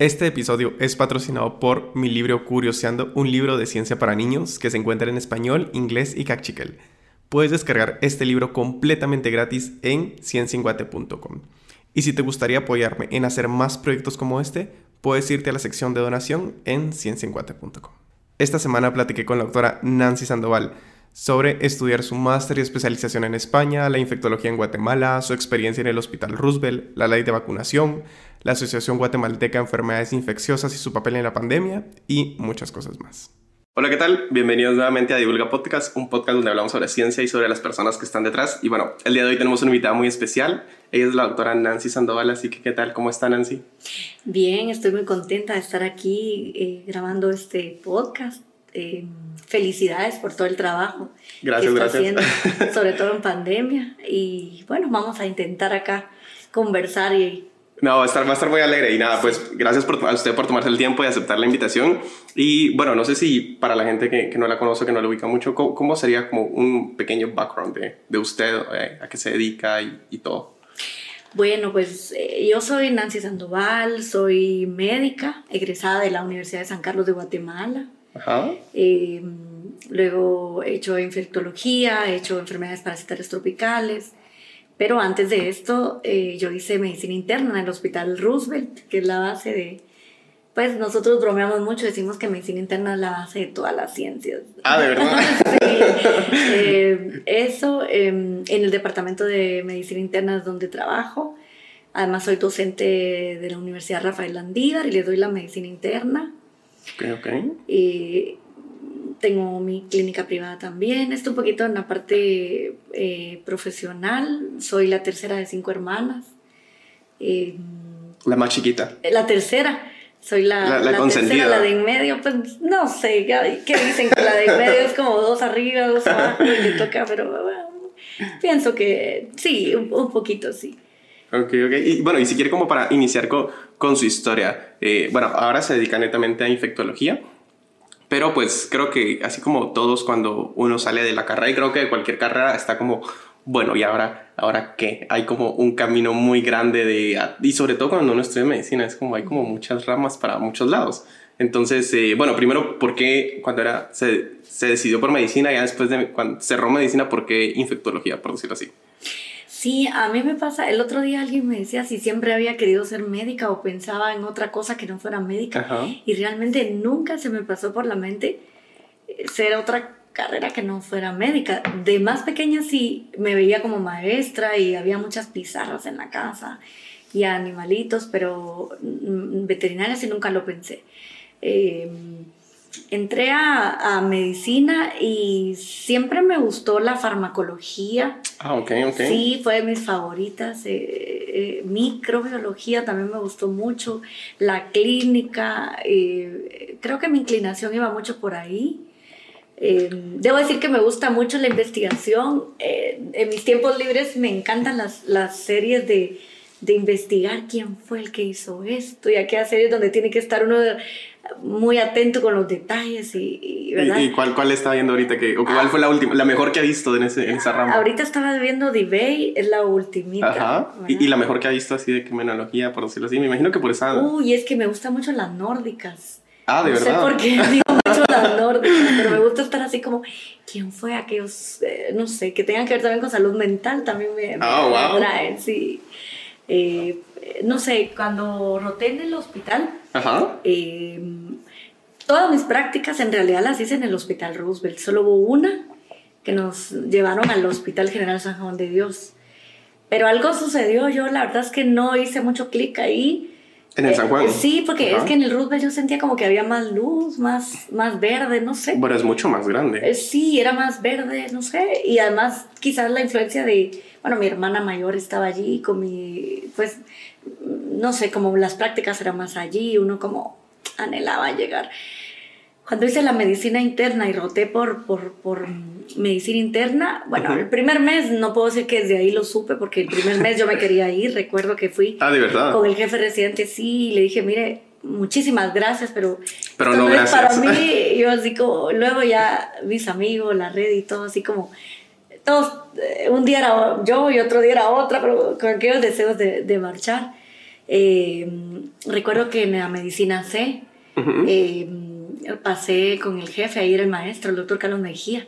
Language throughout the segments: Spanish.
Este episodio es patrocinado por mi libro Curioseando, un libro de ciencia para niños que se encuentra en español, inglés y cachiquel. Puedes descargar este libro completamente gratis en ciencienguate.com. Y si te gustaría apoyarme en hacer más proyectos como este, puedes irte a la sección de donación en ciencienguate.com. Esta semana platiqué con la doctora Nancy Sandoval sobre estudiar su máster y especialización en España, la infectología en Guatemala, su experiencia en el Hospital Roosevelt, la ley de vacunación, la Asociación Guatemalteca de Enfermedades Infecciosas y su papel en la pandemia y muchas cosas más. Hola, ¿qué tal? Bienvenidos nuevamente a Divulga Podcast, un podcast donde hablamos sobre ciencia y sobre las personas que están detrás. Y bueno, el día de hoy tenemos una invitada muy especial. Ella es la doctora Nancy Sandoval, así que ¿qué tal? ¿Cómo está Nancy? Bien, estoy muy contenta de estar aquí eh, grabando este podcast eh, felicidades por todo el trabajo gracias, que está haciendo, sobre todo en pandemia. Y bueno, vamos a intentar acá conversar y... No, va a estar, va a estar muy alegre y nada, pues gracias por, a usted por tomarse el tiempo y aceptar la invitación. Y bueno, no sé si para la gente que, que no la conoce, que no la ubica mucho, ¿cómo, sería como un pequeño background de, de usted, eh, a qué se dedica y, y todo? Bueno, pues eh, yo soy Nancy Sandoval, soy médica, egresada de la Universidad de San Carlos de Guatemala. Eh, luego he hecho infectología, he hecho enfermedades parasitarias tropicales. Pero antes de esto, eh, yo hice medicina interna en el Hospital Roosevelt, que es la base de... Pues nosotros bromeamos mucho, decimos que medicina interna es la base de todas las ciencias. Ah, de verdad. Eh, eso, em, en el departamento de medicina interna es donde trabajo. Además, soy docente de la Universidad Rafael Landívar y le doy la medicina interna. Ok, Y tengo mi clínica privada también. Estoy un poquito en la parte eh, profesional. Soy la tercera de cinco hermanas. Eh, la más chiquita. La tercera. Soy la, la, la, tercera, la de en medio. Pues no sé, ¿qué dicen? Que la de en medio es como dos arriba, dos abajo y le toca, pero bueno, pienso que sí, un, un poquito sí. Ok, ok. Y bueno, y si quiere como para iniciar con, con su historia, eh, bueno, ahora se dedica netamente a infectología, pero pues creo que así como todos cuando uno sale de la carrera, y creo que de cualquier carrera está como, bueno, ¿y ahora, ahora qué? Hay como un camino muy grande de, y sobre todo cuando uno estudia medicina, es como hay como muchas ramas para muchos lados. Entonces, eh, bueno, primero, ¿por qué cuando era, se, se decidió por medicina? Ya después de cuando cerró medicina, ¿por qué infectología, por decirlo así? Sí, a mí me pasa, el otro día alguien me decía si siempre había querido ser médica o pensaba en otra cosa que no fuera médica y realmente nunca se me pasó por la mente eh, ser otra carrera que no fuera médica. De más pequeña sí me veía como maestra y había muchas pizarras en la casa y animalitos, pero mm, veterinaria sí nunca lo pensé. Eh, entré a, a, medicina y siempre me gustó la farmacología. Ah, ok, ok. Sí, fue de mis favoritas. Eh, eh, microbiología también me gustó mucho. La clínica, eh, creo que mi inclinación iba mucho por ahí. Debo decir que me gusta mucho la investigación. En mis tiempos libres me encantan las, las series de, de investigar quién fue el que hizo esto y aquellas series donde tiene que estar uno muy atento con los detalles y, ¿verdad? ¿Y, cuál, cuál está viendo ahorita? Que, ¿O cuál fue la última, la mejor que ha visto en, ese, en esa rama? Ahorita estaba viendo D-Bay, es la ultimita. Ajá. ¿Y, ¿Y, la mejor que ha visto así de criminología, por decirlo así? Me imagino que por esa... Uy, es que me gustan mucho las nórdicas. Ah, de no verdad. No sé por qué digo mucho las nórdicas, pero me gusta estar así como, ¿quién fue aquellos, eh, no sé, que tengan que ver también con salud mental? También me, oh, me wow. atraen, sí. Eh, no sé, cuando roté en el hospital, Ajá. Eh, todas mis prácticas en realidad las hice en el Hospital Roosevelt. Solo hubo una que nos llevaron al Hospital General San Juan de Dios. Pero algo sucedió, yo la verdad es que no hice mucho clic ahí. ¿En el San Juan? Eh, sí, porque Ajá. es que en el Roosevelt yo sentía como que había más luz, más, más verde, no sé. Bueno, es mucho más grande. Eh, sí, era más verde, no sé. Y además quizás la influencia de, bueno, mi hermana mayor estaba allí con mi, pues, no sé, como las prácticas eran más allí, uno como anhelaba llegar. Cuando hice la medicina interna y roté por, por, por medicina interna, bueno, uh -huh. el primer mes no puedo decir que desde ahí lo supe, porque el primer mes yo me quería ir, recuerdo que fui ah, ¿de verdad? con el jefe residente, sí, y le dije, mire, muchísimas gracias, pero, pero esto no, es para mí, yo así como, luego ya mis amigos, la red y todo, así como, todos, un día era yo y otro día era otra, pero con aquellos deseos de, de marchar. Eh, recuerdo que en la medicina C eh, pasé con el jefe, ahí era el maestro, el doctor Carlos Mejía.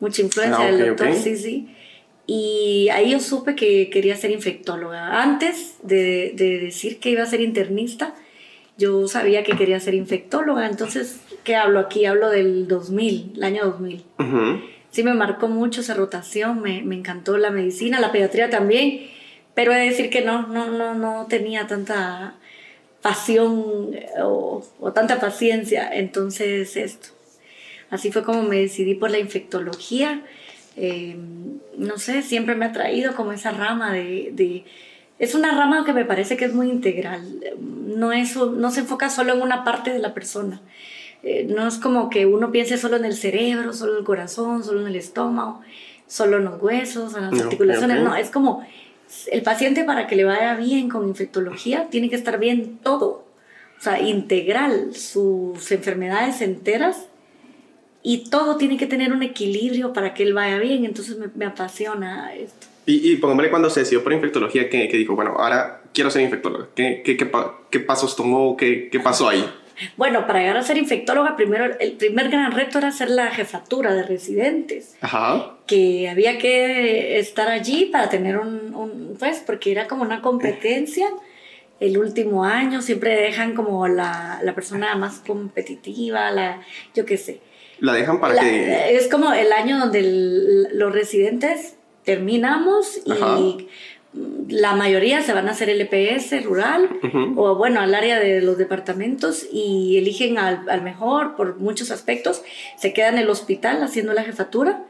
Mucha influencia ah, del doctor, sí, sí. Y ahí yo supe que quería ser infectóloga. Antes de, de, decir que iba a ser internista, yo sabía que quería ser infectóloga. Entonces, ¿qué hablo aquí? Hablo del 2000, el año 2000. Sí me marcó mucho esa rotación, me, me, encantó la medicina, la pediatría también, pero he de decir que no, no, no, no tenía tanta pasión eh, o, o tanta paciencia. Entonces, esto. Así fue como me decidí por la infectología eh, no sé, siempre me ha traído como esa rama de, Es una rama que me parece que es muy integral, no, es, no se enfoca solo en una parte de la persona. Eh, no es como que uno piense solo en el cerebro, solo en el corazón, solo en el estómago, solo en los huesos, en las articulaciones. No, es como el paciente para que le vaya bien con infectología tiene que estar bien todo, o sea, integral, sus enfermedades enteras y todo tiene que tener un equilibrio para que él vaya bien, entonces me, apasiona esto. Y, y pongámosle cuando se decidió por infectología, que, que dijo, bueno, ahora quiero ser infectóloga. ¿Qué, qué, qué, pasos tomó? ¿Qué, ¿Qué pasó ahí? Bueno, para llegar a ser infectóloga, primero el primer gran reto era hacer la jefatura de residentes. Ajá. Que había que estar allí para tener un, un pues, porque era como una competencia. El último año siempre dejan como la, la persona más competitiva, la, yo qué sé. La dejan para que... Es como el año donde los residentes terminamos y la mayoría se van a hacer el EPS rural o bueno, al área de los departamentos y eligen al, al, mejor por muchos aspectos, se quedan en el hospital haciendo la jefatura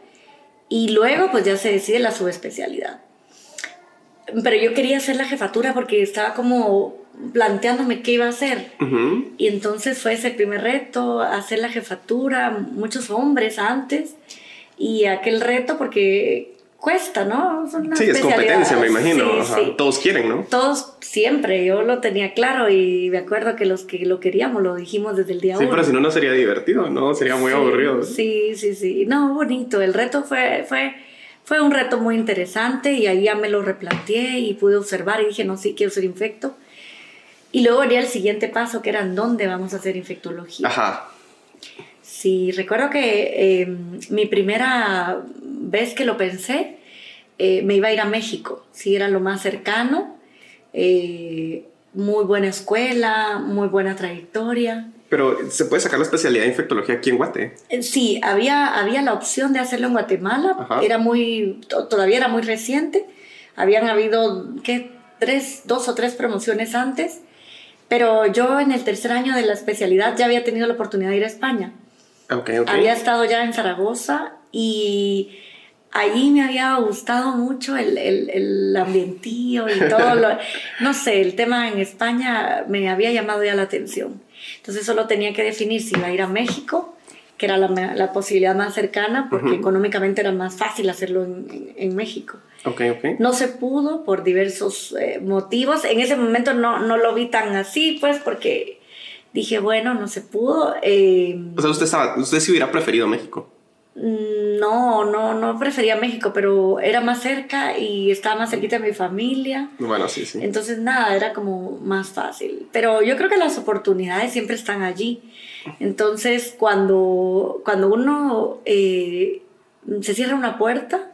y luego pues ya se decide la subespecialidad. Pero yo quería hacer la jefatura porque estaba como planteándome qué iba a hacer. Y entonces fue ese primer reto, hacer la jefatura, muchos hombres antes, y aquel reto porque cuesta, ¿no? sí, es competencia, me imagino. Todos quieren, ¿no? Todos siempre, yo lo tenía claro y me acuerdo que los que lo queríamos lo dijimos desde el día uno. Sí, pero si no, no sería divertido, ¿no? Sería muy aburrido. Sí, sí, sí. No, bonito. El reto fue, fue, fue un reto muy interesante y ahí ya me lo replanteé y pude observar y dije, no, sí, quiero ser infecto y luego venía el siguiente paso, que era dónde vamos a hacer infectología. Ajá. Sí, recuerdo que em, mi primera vez que lo pensé, eh, me iba a ir a México. Sí, era lo más cercano. Eh, muy buena escuela, muy buena trayectoria. Pero, ¿se puede sacar la especialidad de infectología aquí en Guate? Eh, sí, había, había la opción de hacerlo en Guatemala. Era muy, todavía era muy reciente. Habían habido, ¿qué? Tres, dos o tres promociones antes pero yo en el tercer año de la especialidad ya había tenido la oportunidad de ir a España. Okay, okay. Había estado ya en Zaragoza y allí me había gustado mucho el, el, el ambientío y todo lo, no sé, el tema en España me había llamado ya la atención. Entonces solo tenía que definir si iba a ir a México, que era la, la posibilidad más cercana, porque económicamente era más fácil hacerlo en, en México. Okay, okay. No se pudo por diversos eh, motivos. En ese momento no, no lo vi tan así, pues, porque dije, bueno, no se pudo. Eh, o sea, usted, estaba, usted sí hubiera preferido México. No, no, no prefería México, pero era más cerca y estaba más cerquita de mi familia. Bueno, sí, sí. Entonces, nada, era como más fácil. Pero yo creo que las oportunidades siempre están allí. Entonces, cuando, cuando uno eh, se cierra una puerta,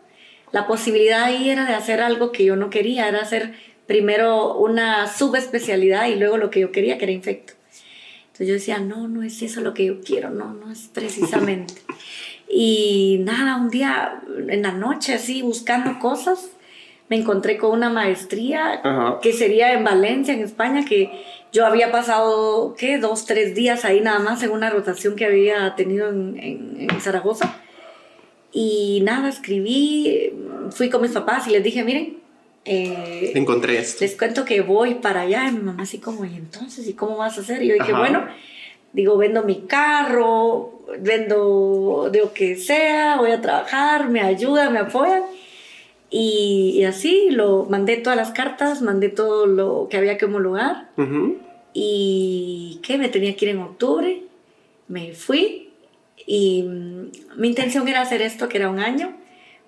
la posibilidad ahí era de hacer algo que yo no quería, era hacer primero una subespecialidad y luego lo que yo quería, que era infecto. Entonces yo decía, no, no es eso lo que yo quiero, no, no es precisamente. y nada, un día en la noche así buscando cosas, me encontré con una maestría que sería en Valencia, en España, que yo había pasado, ¿qué? Dos, tres días ahí nada más en una rotación que había tenido en, en Zaragoza y nada, escribí, fui con mis papás y les dije, miren, eh, encontré esto. Les cuento que voy para allá. Y mi mamá así como, ¿y entonces? ¿Y cómo vas a hacer? Y yo dije, bueno, digo, vendo mi carro, vendo de lo que sea, voy a trabajar, me ayuda, me apoyan. Y, así lo mandé todas las cartas, mandé todo lo que había que homologar. Y que me tenía que ir en octubre. Me fui y mm, mi intención era hacer esto, que era un año,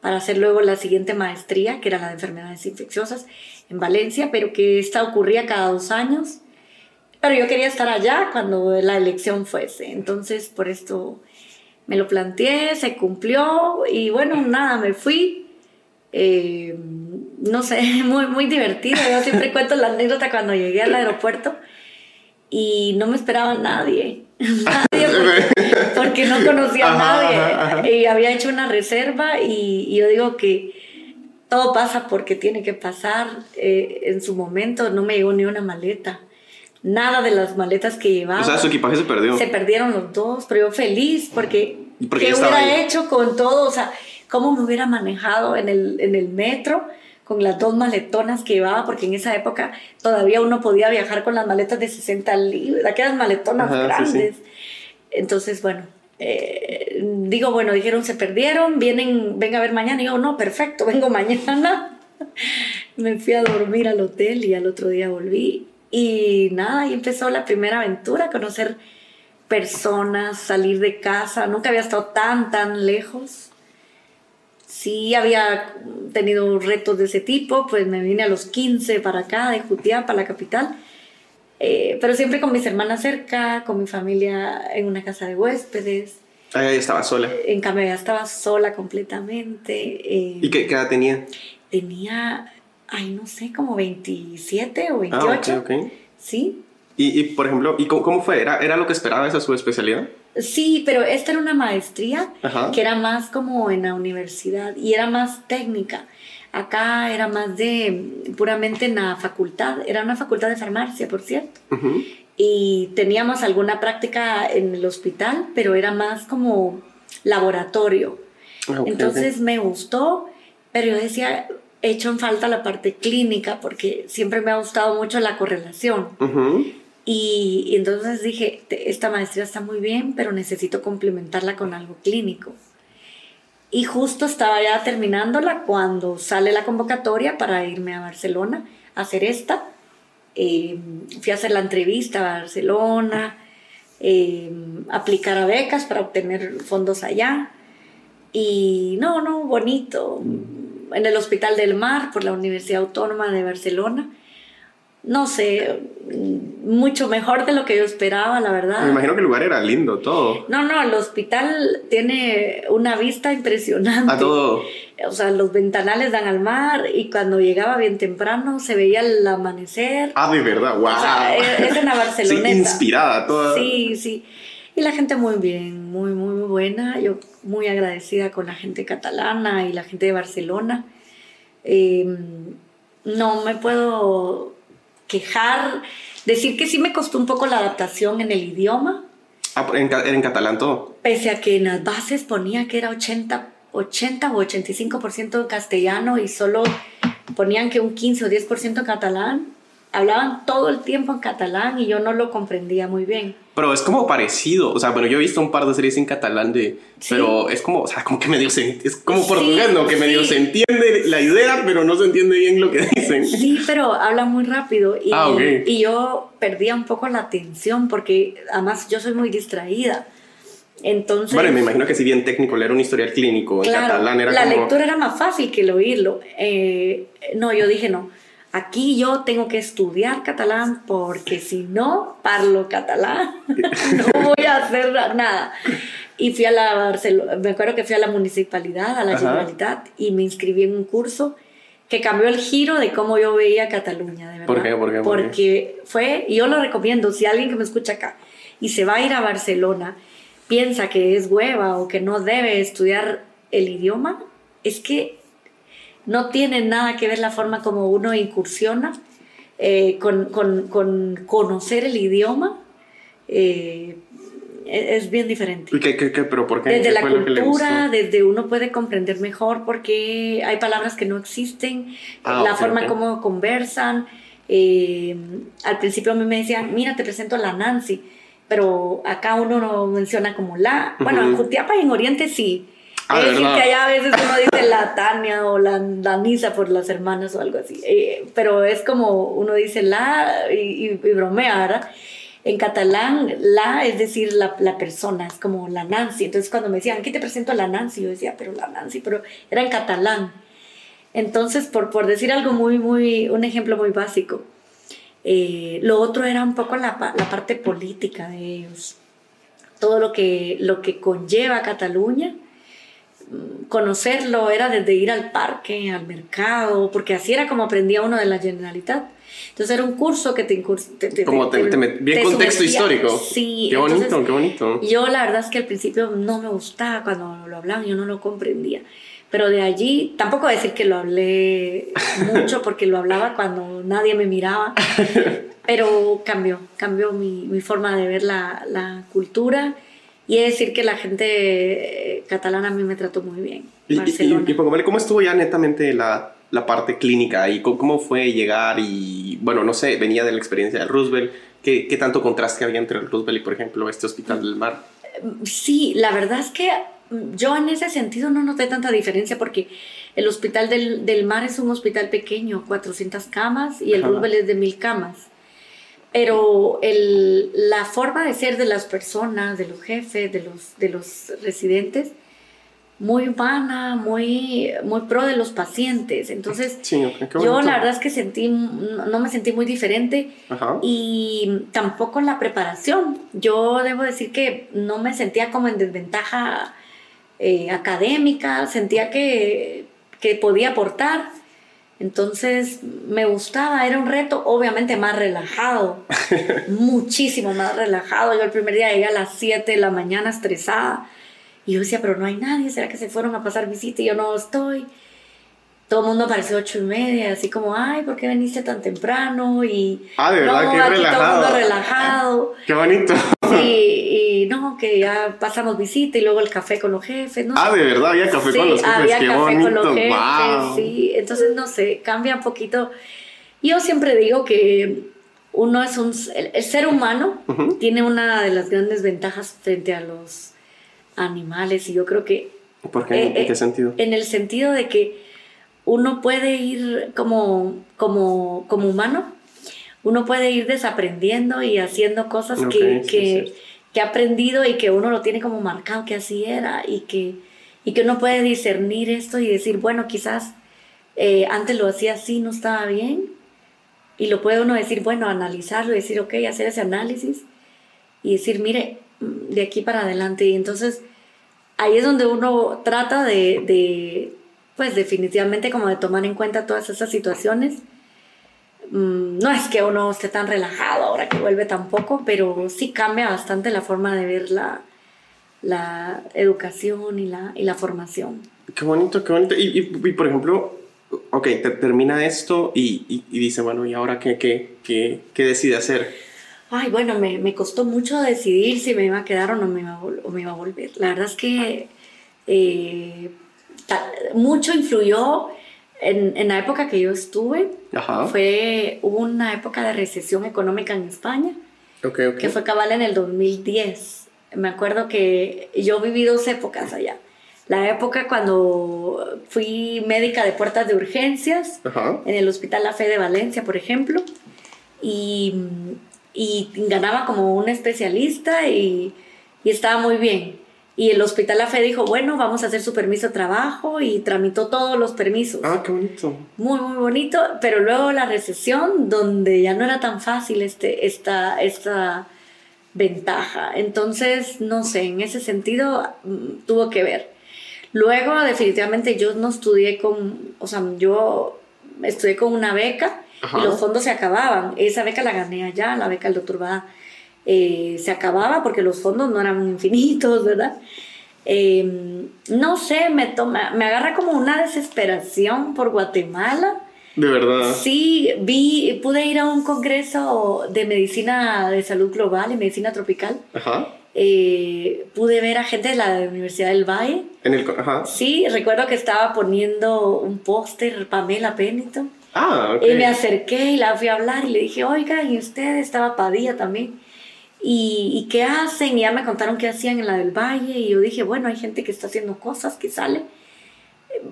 para hacer luego la siguiente maestría, que era la de enfermedades infecciosas en Valencia, pero que esta ocurría cada dos años. Pero yo quería estar allá cuando la elección fuese, entonces por esto me lo planteé, se cumplió y bueno, nada, me fui. Eh, no sé, muy, muy divertido. Yo siempre cuento la anécdota cuando llegué al aeropuerto y no me esperaba nadie. Nadie porque, no conocía a nadie. Y había hecho una reserva y, yo digo que todo pasa porque tiene que pasar. Eh, en su momento no me llegó ni una maleta. Nada de las maletas que llevaba. O sea, su equipaje se perdió. Se perdieron los dos, pero yo feliz porque, ¿qué hubiera hecho con todo? O sea, ¿cómo me hubiera manejado en el, en el metro? con las dos maletonas que llevaba, porque en esa época todavía uno podía viajar con las maletas de 60 libras, aquellas maletonas grandes. Entonces, bueno, eh, digo, bueno, dijeron se perdieron, vienen, venga a ver mañana. Y yo, no, perfecto, vengo mañana. Me fui a dormir al hotel y al otro día volví. Y nada, ahí empezó la primera aventura, conocer personas, salir de casa. Nunca había estado tan, tan lejos sí había tenido retos de ese tipo, pues me vine a los 15 para acá, de Jutiapa, la capital, eh, pero siempre con mis hermanas cerca, con mi familia en una casa de huéspedes. Ah, ya estaba sola. En cambio, ya estaba sola completamente. Eh, ¿Y qué, edad tenía? Tenía, ay, no sé, como 27 o 28. Ah, ok, ok. Sí. Y, y, por ejemplo, ¿y cómo, cómo, fue? ¿Era, ¿Era lo que esperaba esa su especialidad? Sí, pero esta era una maestría que era más como en la universidad y era más técnica. Acá era más de puramente en la facultad, era una facultad de farmacia, por cierto. Y teníamos alguna práctica en el hospital, pero era más como laboratorio. Ah, Entonces me gustó, pero yo decía, hecho en falta la parte clínica porque siempre me ha gustado mucho la correlación. Y, entonces dije, esta maestría está muy bien, pero necesito complementarla con algo clínico. Y justo estaba ya terminándola cuando sale la convocatoria para irme a Barcelona a hacer esta. Eh, fui a hacer la entrevista a Barcelona, eh, aplicar a becas para obtener fondos allá. Y no, no, bonito. En el Hospital del Mar por la Universidad Autónoma de Barcelona no sé, mucho mejor de lo que yo esperaba, la verdad. Me imagino que el lugar era lindo, todo. No, no, el hospital tiene una vista impresionante. A todo. O sea, los ventanales dan al mar y cuando llegaba bien temprano se veía el amanecer. Ah, de verdad, wow. O sea, es una Barcelona. Sí, inspirada toda. Sí, sí. Y la gente muy bien, muy, muy buena. Yo muy agradecida con la gente catalana y la gente de Barcelona. Em, no me puedo quejar, decir que sí me costó un poco la adaptación en el idioma. Ah, en, en catalán todo. Pese a que en las bases ponía que era 80, 80 o 85% castellano y solo ponían que un 15 o 10% catalán hablaban todo el tiempo en catalán y yo no lo comprendía muy bien. Pero es como parecido, o sea, bueno, yo he visto un par de series en catalán de, pero es como, o sea, como que medio se, es como portugués, ¿no? Que medio se entiende la idea, pero no se entiende bien lo que dicen. Sí, pero hablan muy rápido y, ah, y yo perdía un poco la atención porque además yo soy muy distraída. Entonces, bueno, me imagino que si bien técnico leer un historial clínico en catalán era la lectura era más fácil que el oírlo. Eh, no, yo dije no aquí yo tengo que estudiar catalán porque si no parlo catalán, no voy a hacer nada. Y fui a la Barcelona, me acuerdo que fui a la municipalidad, a la Generalitat, y me inscribí en un curso que cambió el giro de cómo yo veía Cataluña, de verdad. ¿Por qué? ¿Por qué? Porque fue, y yo lo recomiendo, si alguien que me escucha acá y se va a ir a Barcelona, piensa que es hueva o que no debe estudiar el idioma, es que no tiene nada que ver la forma como uno incursiona eh, con, conocer el idioma. Eh, e-, es bien diferente. ¿Qué, qué, qué? ¿Pero por qué? Desde la cultura, desde uno puede comprender mejor porque hay palabras que no existen, ah, la forma como conversan. Eh, al principio a mí me decían, mira, te presento a la Nancy, pero acá uno no menciona como la. Bueno, en Jutiapa y en Oriente sí, Ah, es decir, que allá a veces uno dice la Tania o la Danisa por las hermanas o algo así. Eh, pero es como uno dice la y, bromea, ¿verdad? En catalán, la es decir, la, la, persona, es como la Nancy. Entonces cuando me decían, ¿qué te presento a la Nancy? Yo decía, pero la Nancy, pero era en catalán. Entonces, por, por decir algo muy, muy, un ejemplo muy básico. Eh, lo otro era un poco la, la, parte política de ellos. Todo lo que, lo que conlleva Cataluña conocerlo era desde ir al parque, al mercado, porque así era como aprendía uno de la Generalitat. Entonces era un curso que te... te, como te, bien contexto histórico. Sí. Qué bonito, qué bonito. Yo la verdad es que al principio no me gustaba cuando lo hablaban, yo no lo comprendía. Pero de allí, tampoco decir que lo hablé mucho porque lo hablaba cuando nadie me miraba, pero cambió, cambió mi, mi forma de ver la, la cultura y he de decir que la gente eh, catalana a mí me trató muy bien. Y, Barcelona. y, ¿cómo estuvo ya netamente la, la parte clínica y cómo, fue llegar y, bueno, no sé, venía de la experiencia de Roosevelt, ¿qué, qué tanto contraste había entre Roosevelt y, por ejemplo, este Hospital del Mar? Sí, la verdad es que yo en ese sentido no noté tanta diferencia porque el Hospital del, del Mar es un hospital pequeño, 400 camas, y el Roosevelt es de 1000 camas pero el, la forma de ser de las personas, de los jefes, de los, de los residentes, muy humana, muy, muy pro de los pacientes. Entonces, yo la verdad es que sentí, no me sentí muy diferente y tampoco la preparación. Yo debo decir que no me sentía como en desventaja eh, académica, sentía que, que podía aportar entonces me gustaba, era un reto obviamente más relajado, muchísimo más relajado. Yo el primer día llegué a las 7 de la mañana estresada y yo decía, pero no hay nadie, ¿será que se fueron a pasar visita y yo no estoy? Todo el mundo apareció ocho y media, así como, ay, ¿por qué viniste tan temprano? Y ah, de verdad, no, qué aquí relajado. todo el mundo relajado. Qué bonito. Sí, y no, que ya pasamos visita y luego el café con los jefes, ¿no? Ah, de verdad, había café sí, con los jefes, había qué café bonito. con los jefes, wow. sí. Entonces, no sé, cambia un poquito. Yo siempre digo que uno es un, el, el ser humano Uh -huh. tiene una de las grandes ventajas frente a los animales y yo creo que... ¿Por qué? eh, ¿En qué eh, sentido? En el sentido de que uno puede ir como, como, como humano, uno puede ir desaprendiendo y haciendo cosas que, sí, que, sí. que ha aprendido y que uno lo tiene como marcado que así era y que, y que uno puede discernir esto y decir, bueno, quizás eh, antes lo hacía así, no estaba bien. Y lo puede uno decir, bueno, analizarlo decir, ok, hacer ese análisis y decir, mire, mm, de aquí para adelante. Y entonces ahí es donde uno trata de, de pues definitivamente como de tomar en cuenta todas esas situaciones. Mm, No es que uno esté tan relajado ahora que vuelve tampoco, pero sí cambia bastante la forma de ver la, la educación y la, y la formación. Qué bonito, qué bonito. Y, y, y por ejemplo, ok, te, termina esto y, y, dice, bueno, ¿y ahora qué, qué, qué, qué decide hacer? Ay, bueno, me, me, costó mucho decidir si me iba a quedar o no me iba a, o me iba a volver. La verdad es que eh, mucho influyó en, en, la época que yo estuve. Ajá. Fue, una época de recesión económica en España, okay, okay. que fue cabal en el 2010. Me acuerdo que yo viví dos épocas allá. La época cuando fui médica de puertas de urgencias Ajá. en el Hospital La Fe de Valencia, por ejemplo, y, y ganaba como un especialista y, y estaba muy bien. Y el Hospital La Fe dijo, bueno, vamos a hacer su permiso de trabajo y tramitó todos los permisos. Ah, qué bonito. Muy, muy bonito, pero luego la recesión, donde ya no era tan fácil este, esta, esta ventaja. Entonces, no sé, en ese sentido mm, tuvo que ver. Luego, definitivamente, yo no estudié con, o sea, yo estudié con una beca Ajá. y los fondos se acababan. Esa beca la gané allá, la beca del doctor Bada eh, se acababa porque los fondos no eran infinitos, ¿verdad? Eh, no sé, me, toma, me agarra como una desesperación por Guatemala. De verdad. Sí, vi, pude ir a un congreso de medicina de salud global y medicina tropical. Ajá. Eh, pude ver a gente de la Universidad del Valle. En el, ajá. Sí, recuerdo que estaba poniendo un póster Pamela Pennington. Ah, ok. Y me acerqué y la fui a hablar y le dije, oiga, ¿y usted? Estaba Padilla también. ¿Y, ¿Y, qué hacen? Y ya me contaron qué hacían en la del Valle. Y yo dije, bueno, hay gente que está haciendo cosas, que sale.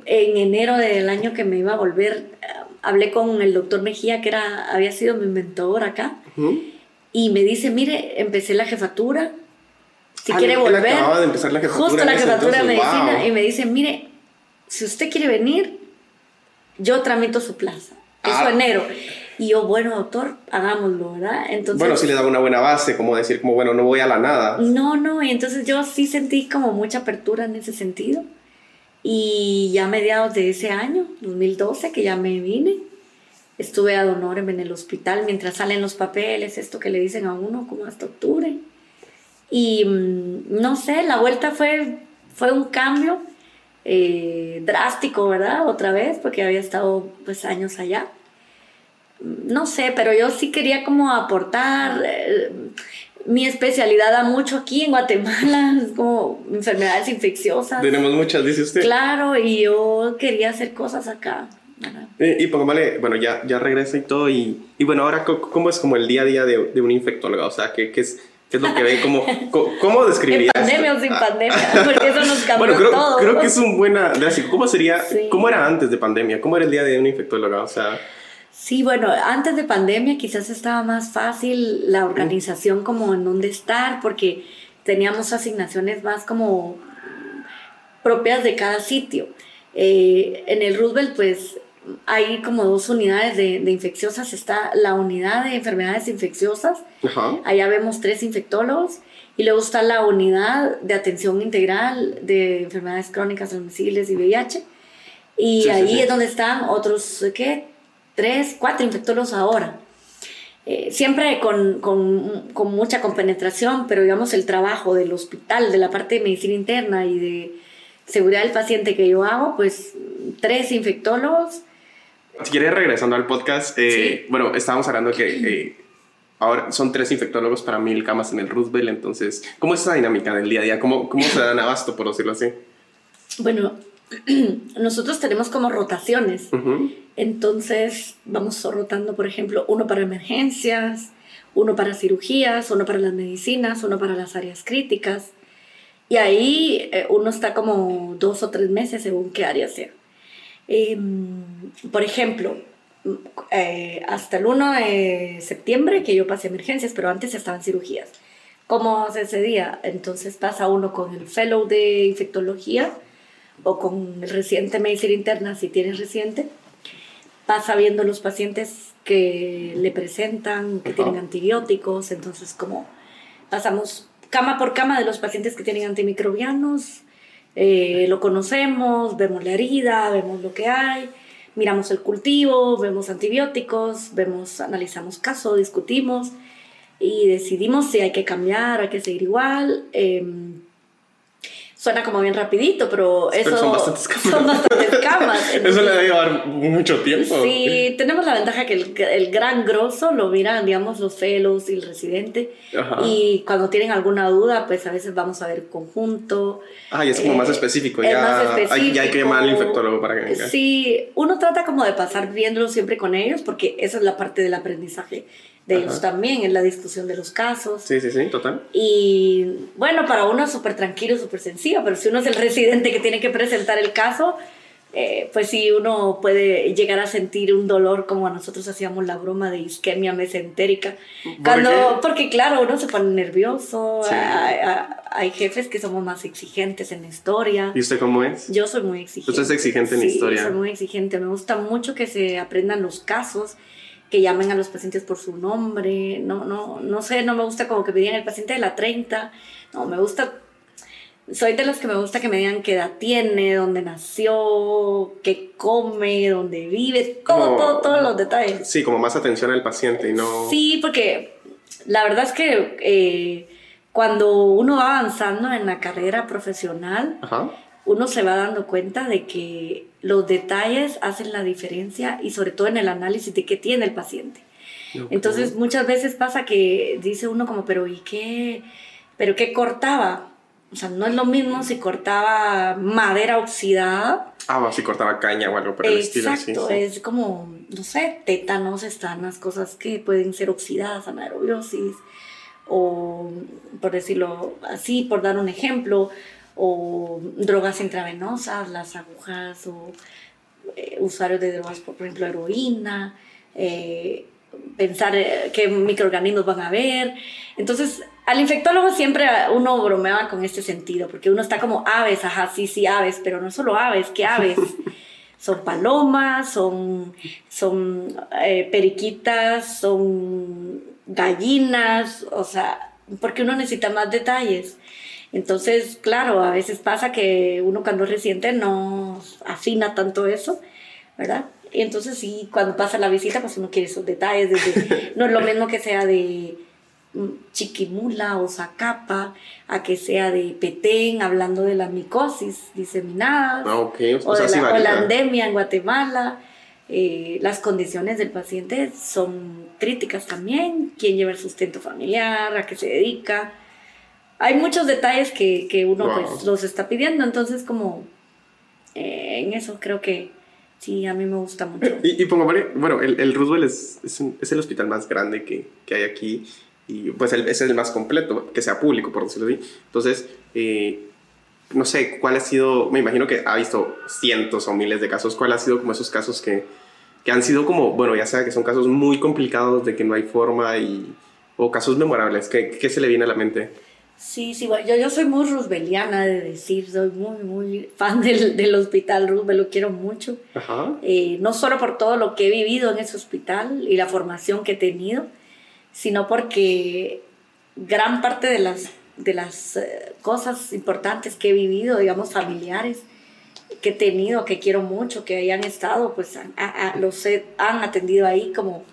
En enero del año que me iba a volver, hablé con el doctor Mejía, que era, había sido mi mentor acá. Uh -huh. y me dice, mire, empecé la jefatura, si Ah, quiere volver. acababa de empezar la jefatura Justo la jefatura de entonces, medicina wow. y me dice, mire, si usted quiere venir, yo tramito su plaza. Ah. su enero. Y yo, bueno, doctor, hagámoslo, ¿verdad? Entonces, Bueno, sí le daba una buena base, como decir, como bueno, no voy a la nada. no, no, y entonces yo sí sentí como mucha apertura en ese sentido. Y ya a mediados de ese año, 2012, que ya me vine, estuve ad honorem en el hospital mientras salen los papeles, esto que le dicen a uno como hasta octubre. Y mm, no sé, la vuelta fue, fue un cambio eh, drástico, ¿verdad? Otra vez, porque había estado pues años allá. No sé, pero yo sí quería como aportar. eh, mi especialidad da mucho aquí en Guatemala, es como enfermedades infecciosas. Tenemos muchas, dice usted. Claro, y yo quería hacer cosas acá. Eh, Y póngale, bueno, ya, ya regresa y todo. Y, y bueno, ahora, ¿cómo es como el día a día de, de un infectólogo? O sea, ¿qué, qué es, qué es lo que ve? ¿Cómo, cómo En describiría pandemia o sin Ah, pandemia, porque eso nos cambió Bueno, creo, todo. creo que es un buena... ¿Cómo sería, Sí. cómo era antes de pandemia? ¿Cómo era el día de un infectólogo? O sea, Sí, bueno, antes de pandemia quizás estaba más fácil la organización como en dónde estar, porque teníamos asignaciones más como propias de cada sitio. Eh, en el Roosevelt, pues hay como dos unidades de, de infecciosas. Está la unidad de enfermedades infecciosas, ajá. allá vemos tres infectólogos, y luego está la unidad de atención integral de enfermedades crónicas transmisibles y VIH. Y Sí, sí, ahí sí. es donde están otros, ¿qué? Tres, cuatro infectólogos ahora. Eh, siempre con, con, con mucha compenetración, pero digamos el trabajo del hospital, de la parte de medicina interna y de seguridad del paciente que yo hago, pues tres infectólogos. Si quieres, regresando al podcast, eh, Sí. bueno, estábamos hablando que eh, ahora son tres infectólogos para mil camas en el Roosevelt, entonces, ¿cómo es esa dinámica del día a día? ¿Cómo, cómo se dan abasto, por decirlo así? Bueno, nosotros tenemos como rotaciones. Ujú. Entonces vamos rotando, por ejemplo, uno para emergencias, uno para cirugías, uno para las medicinas, uno para las áreas críticas. Y ahí eh, uno está como dos o tres meses según qué área sea. Em, por ejemplo, eh, hasta el 1 de septiembre que yo pasé emergencias, pero antes estaban cirugías. ¿Cómo hace ese día? Entonces pasa uno con el fellow de infectología o con de medicina interna si tienes reciente. Pasa viendo los pacientes que le presentan, que Ajá. tienen antibióticos, entonces como pasamos cama por cama de los pacientes que tienen antimicrobianos, eh, lo conocemos, vemos la herida, vemos lo que hay, miramos el cultivo, vemos antibióticos, vemos, analizamos caso, discutimos y decidimos si hay que cambiar, hay que seguir igual. em, suena como bien rapidito, pero eso Pero son bastantes camas. son bastantes camas. Eso le debe llevar mucho tiempo. Sí, tenemos la ventaja que el, el gran grosso lo miran, digamos, los fellows y el residente. Ajá. Y cuando tienen alguna duda, pues a veces vamos a ver conjunto. Ah, y es como más Eh, específico. es Ya, más Hay, ya hay que llamar al específico. infectólogo para que venga. Sí, uno trata como de pasar viéndolo siempre con ellos, porque esa es la parte del aprendizaje de ellos Ajá. también, en la discusión de los casos. Sí, sí, sí, total. Y bueno, para uno es súper tranquilo, súper sencillo, pero si uno es el residente que tiene que presentar el caso, eh, pues sí, uno puede llegar a sentir un dolor como nosotros hacíamos la broma de isquemia mesentérica. ¿Por Cuando, qué? porque claro, uno se pone nervioso, Sí. hay, hay- hay jefes que somos más exigentes en la historia. ¿Y usted cómo es? Yo soy muy exigente. Usted es exigente en sí, historia. soy muy exigente. Me gusta mucho que se aprendan los casos, que llamen a los pacientes por su nombre. No, no, no sé, no me gusta como que me digan el paciente de la 30. No, me gusta. Soy de los que me gusta que me digan qué edad tiene, dónde nació, qué come, dónde vive, todo, Como- todo, todos los detalles. Sí, como más atención al paciente y no... Sí, porque la verdad es que eh, cuando uno va avanzando en la carrera profesional, Ajá. uno se va dando cuenta de que los detalles hacen la diferencia y sobre todo en el análisis de qué tiene el paciente. Ok. Entonces muchas veces pasa que dice uno como, pero ¿y qué? ¿Pero qué cortaba? O sea, no es lo mismo si cortaba madera oxidada. Ah, si cortaba caña o algo por el estilo. sí, Exacto, sí. es como, no sé, tétanos, estanas, cosas que pueden ser oxidadas, anaerobiosis, o por decirlo así, por dar un ejemplo, o drogas intravenosas, las agujas, o eh, usuarios de drogas, por ejemplo, heroína, eh, pensar eh, qué microorganismos van a haber. Entonces, al infectólogo siempre uno bromeaba con este sentido, porque uno está como aves, ajá, sí, sí, aves, pero no solo aves, ¿qué aves? son palomas, son, son eh, periquitas, son gallinas, o sea, porque uno necesita más detalles. Entonces, claro, a veces pasa que uno cuando es reciente no afina tanto eso, ¿verdad? Y entonces sí, cuando pasa la visita, pues uno quiere esos detalles. no es lo mismo que sea de mm, chiquimula o zacapa, a que sea de petén, hablando de la micosis diseminada, ah, o, de la, endemia en Guatemala. Eh, las condiciones del paciente son críticas también, quién lleva el sustento familiar, a qué se dedica. Hay muchos detalles que, que uno pues, los está pidiendo, entonces como eh, en eso creo que Sí, a mí me gusta mucho. Y, y bueno, el, el Roosevelt es, es, es, el hospital más grande que, que hay aquí y pues el, es el más completo, que sea público, por decirlo así. Entonces, eh, no sé, ¿cuál ha sido, me imagino que ha visto cientos o miles de casos, ¿cuál ha sido como esos casos que, que han sido como, bueno, ya sea que son casos muy complicados de que no hay forma y, o casos memorables, ¿qué, qué se le viene a la mente? Sí, sí, bueno, yo, yo soy muy rooseveliana de decir, soy muy, muy fan del, del hospital Roosevelt, lo quiero mucho. Eh, no solo por todo lo que he vivido en ese hospital y la formación que he tenido, sino porque gran parte de las, de las eh, cosas importantes que he vivido, digamos, familiares, que he tenido, que quiero mucho, que hayan estado, pues los han atendido ahí como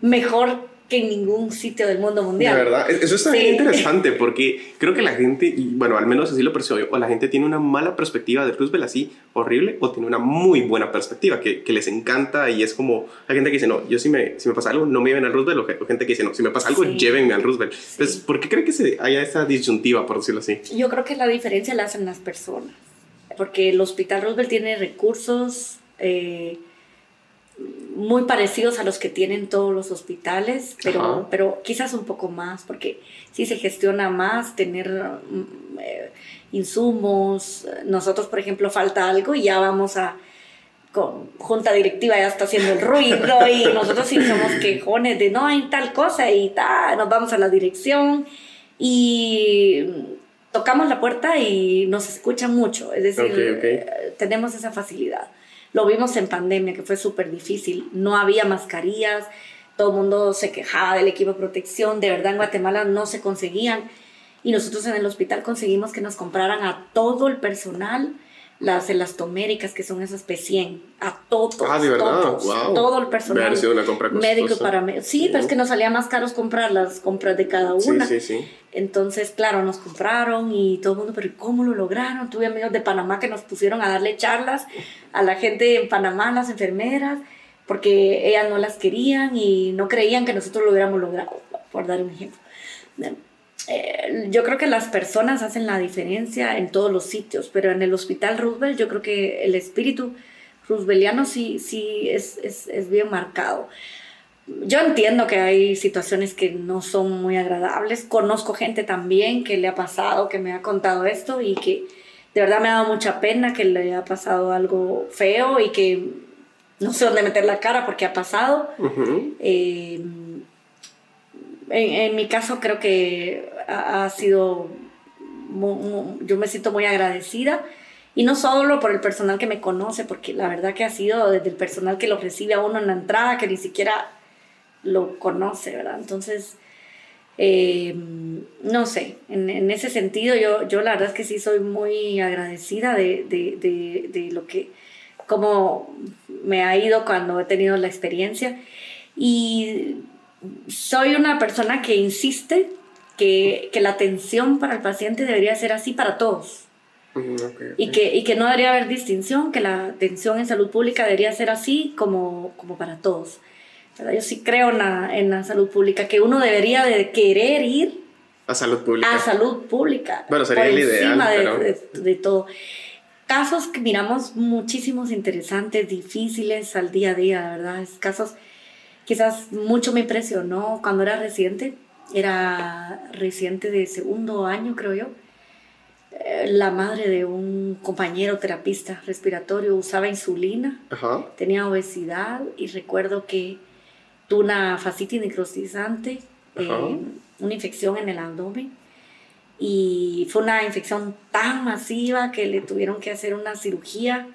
mejor que en ningún sitio del mundo mundial. De verdad, eso está bien interesante porque creo que la gente, y bueno, al menos así lo percibo yo, o la gente tiene una mala perspectiva de Roosevelt así horrible, o tiene una muy buena perspectiva que, que, les encanta y es como, hay gente que dice, no, yo si me, si me pasa algo, no me lleven al Roosevelt, o, gente que dice, no, si me pasa algo, llévenme al Roosevelt. Entonces, ¿por qué cree que se haya esa disyuntiva, por decirlo así? Yo creo que la diferencia la hacen las personas, porque el Hospital Roosevelt tiene recursos. Eh, muy parecidos a los que tienen todos los hospitales, pero, pero quizás un poco más, porque sí se gestiona más tener mm, eh, insumos. Nosotros, por ejemplo, falta algo y ya vamos a, con junta directiva ya está haciendo el ruido y nosotros sí somos quejones de no hay tal cosa y tal, nos vamos a la dirección y tocamos la puerta y nos escuchan mucho, es decir, eh, tenemos esa facilidad. Lo vimos en pandemia, que fue súper difícil. No había mascarillas, todo el mundo se quejaba del equipo de protección. De verdad, en Guatemala no se conseguían. Y nosotros en el hospital conseguimos que nos compraran a todo el personal las elastoméricas, que son esas P100, a todos. Ah, de verdad, Todo el personal. una compra médico para Sí, pero es que nos salía más caros comprar las compras de cada una. Sí, sí, sí. Entonces, claro, nos compraron y todo el mundo, pero ¿cómo lo lograron? Tuve amigos de Panamá que nos pusieron a darle charlas a la gente en Panamá, las enfermeras, porque ellas no las querían y no creían que nosotros lo hubiéramos logrado, por dar un ejemplo. Eh, yo creo que las personas hacen la diferencia en todos los sitios, pero en el Hospital Roosevelt yo creo que el espíritu rooseveltiano sí, sí es, es, es bien marcado. Yo entiendo que hay situaciones que no son muy agradables. Conozco gente también que le ha pasado, que me ha contado esto y que de verdad me ha dado mucha pena que le haya pasado algo feo y que no sé dónde meter la cara porque ha pasado. eh, en, mi caso creo que ha, sido, yo me siento muy agradecida y no solo por el personal que me conoce, porque la verdad que ha sido desde el personal que lo recibe a uno en la entrada, que ni siquiera lo conoce, ¿verdad? Entonces, eh, no sé, en, ese sentido yo, yo la verdad es que sí soy muy agradecida de, de, de lo que, como me ha ido cuando he tenido la experiencia. Y soy una persona que insiste que, que, la atención para el paciente debería ser así para todos. Mm, y, que, y que no debería haber distinción, que la atención en salud pública debería ser así como, como para todos. Yo sí creo en la, en la, salud pública, que uno debería de querer ir a salud pública. A salud pública. Bueno, sería el ideal. De, de, de, todo. Casos que miramos muchísimos interesantes, difíciles al día a día, ¿verdad? Casos quizás mucho me impresionó cuando era reciente, era reciente de segundo año creo yo, eh, la madre de un compañero terapista respiratorio usaba insulina, tenía obesidad y recuerdo que tuvo una fascitis necrotizante, eh, una infección en el abdomen. Y fue una infección tan masiva que le tuvieron que hacer una cirugía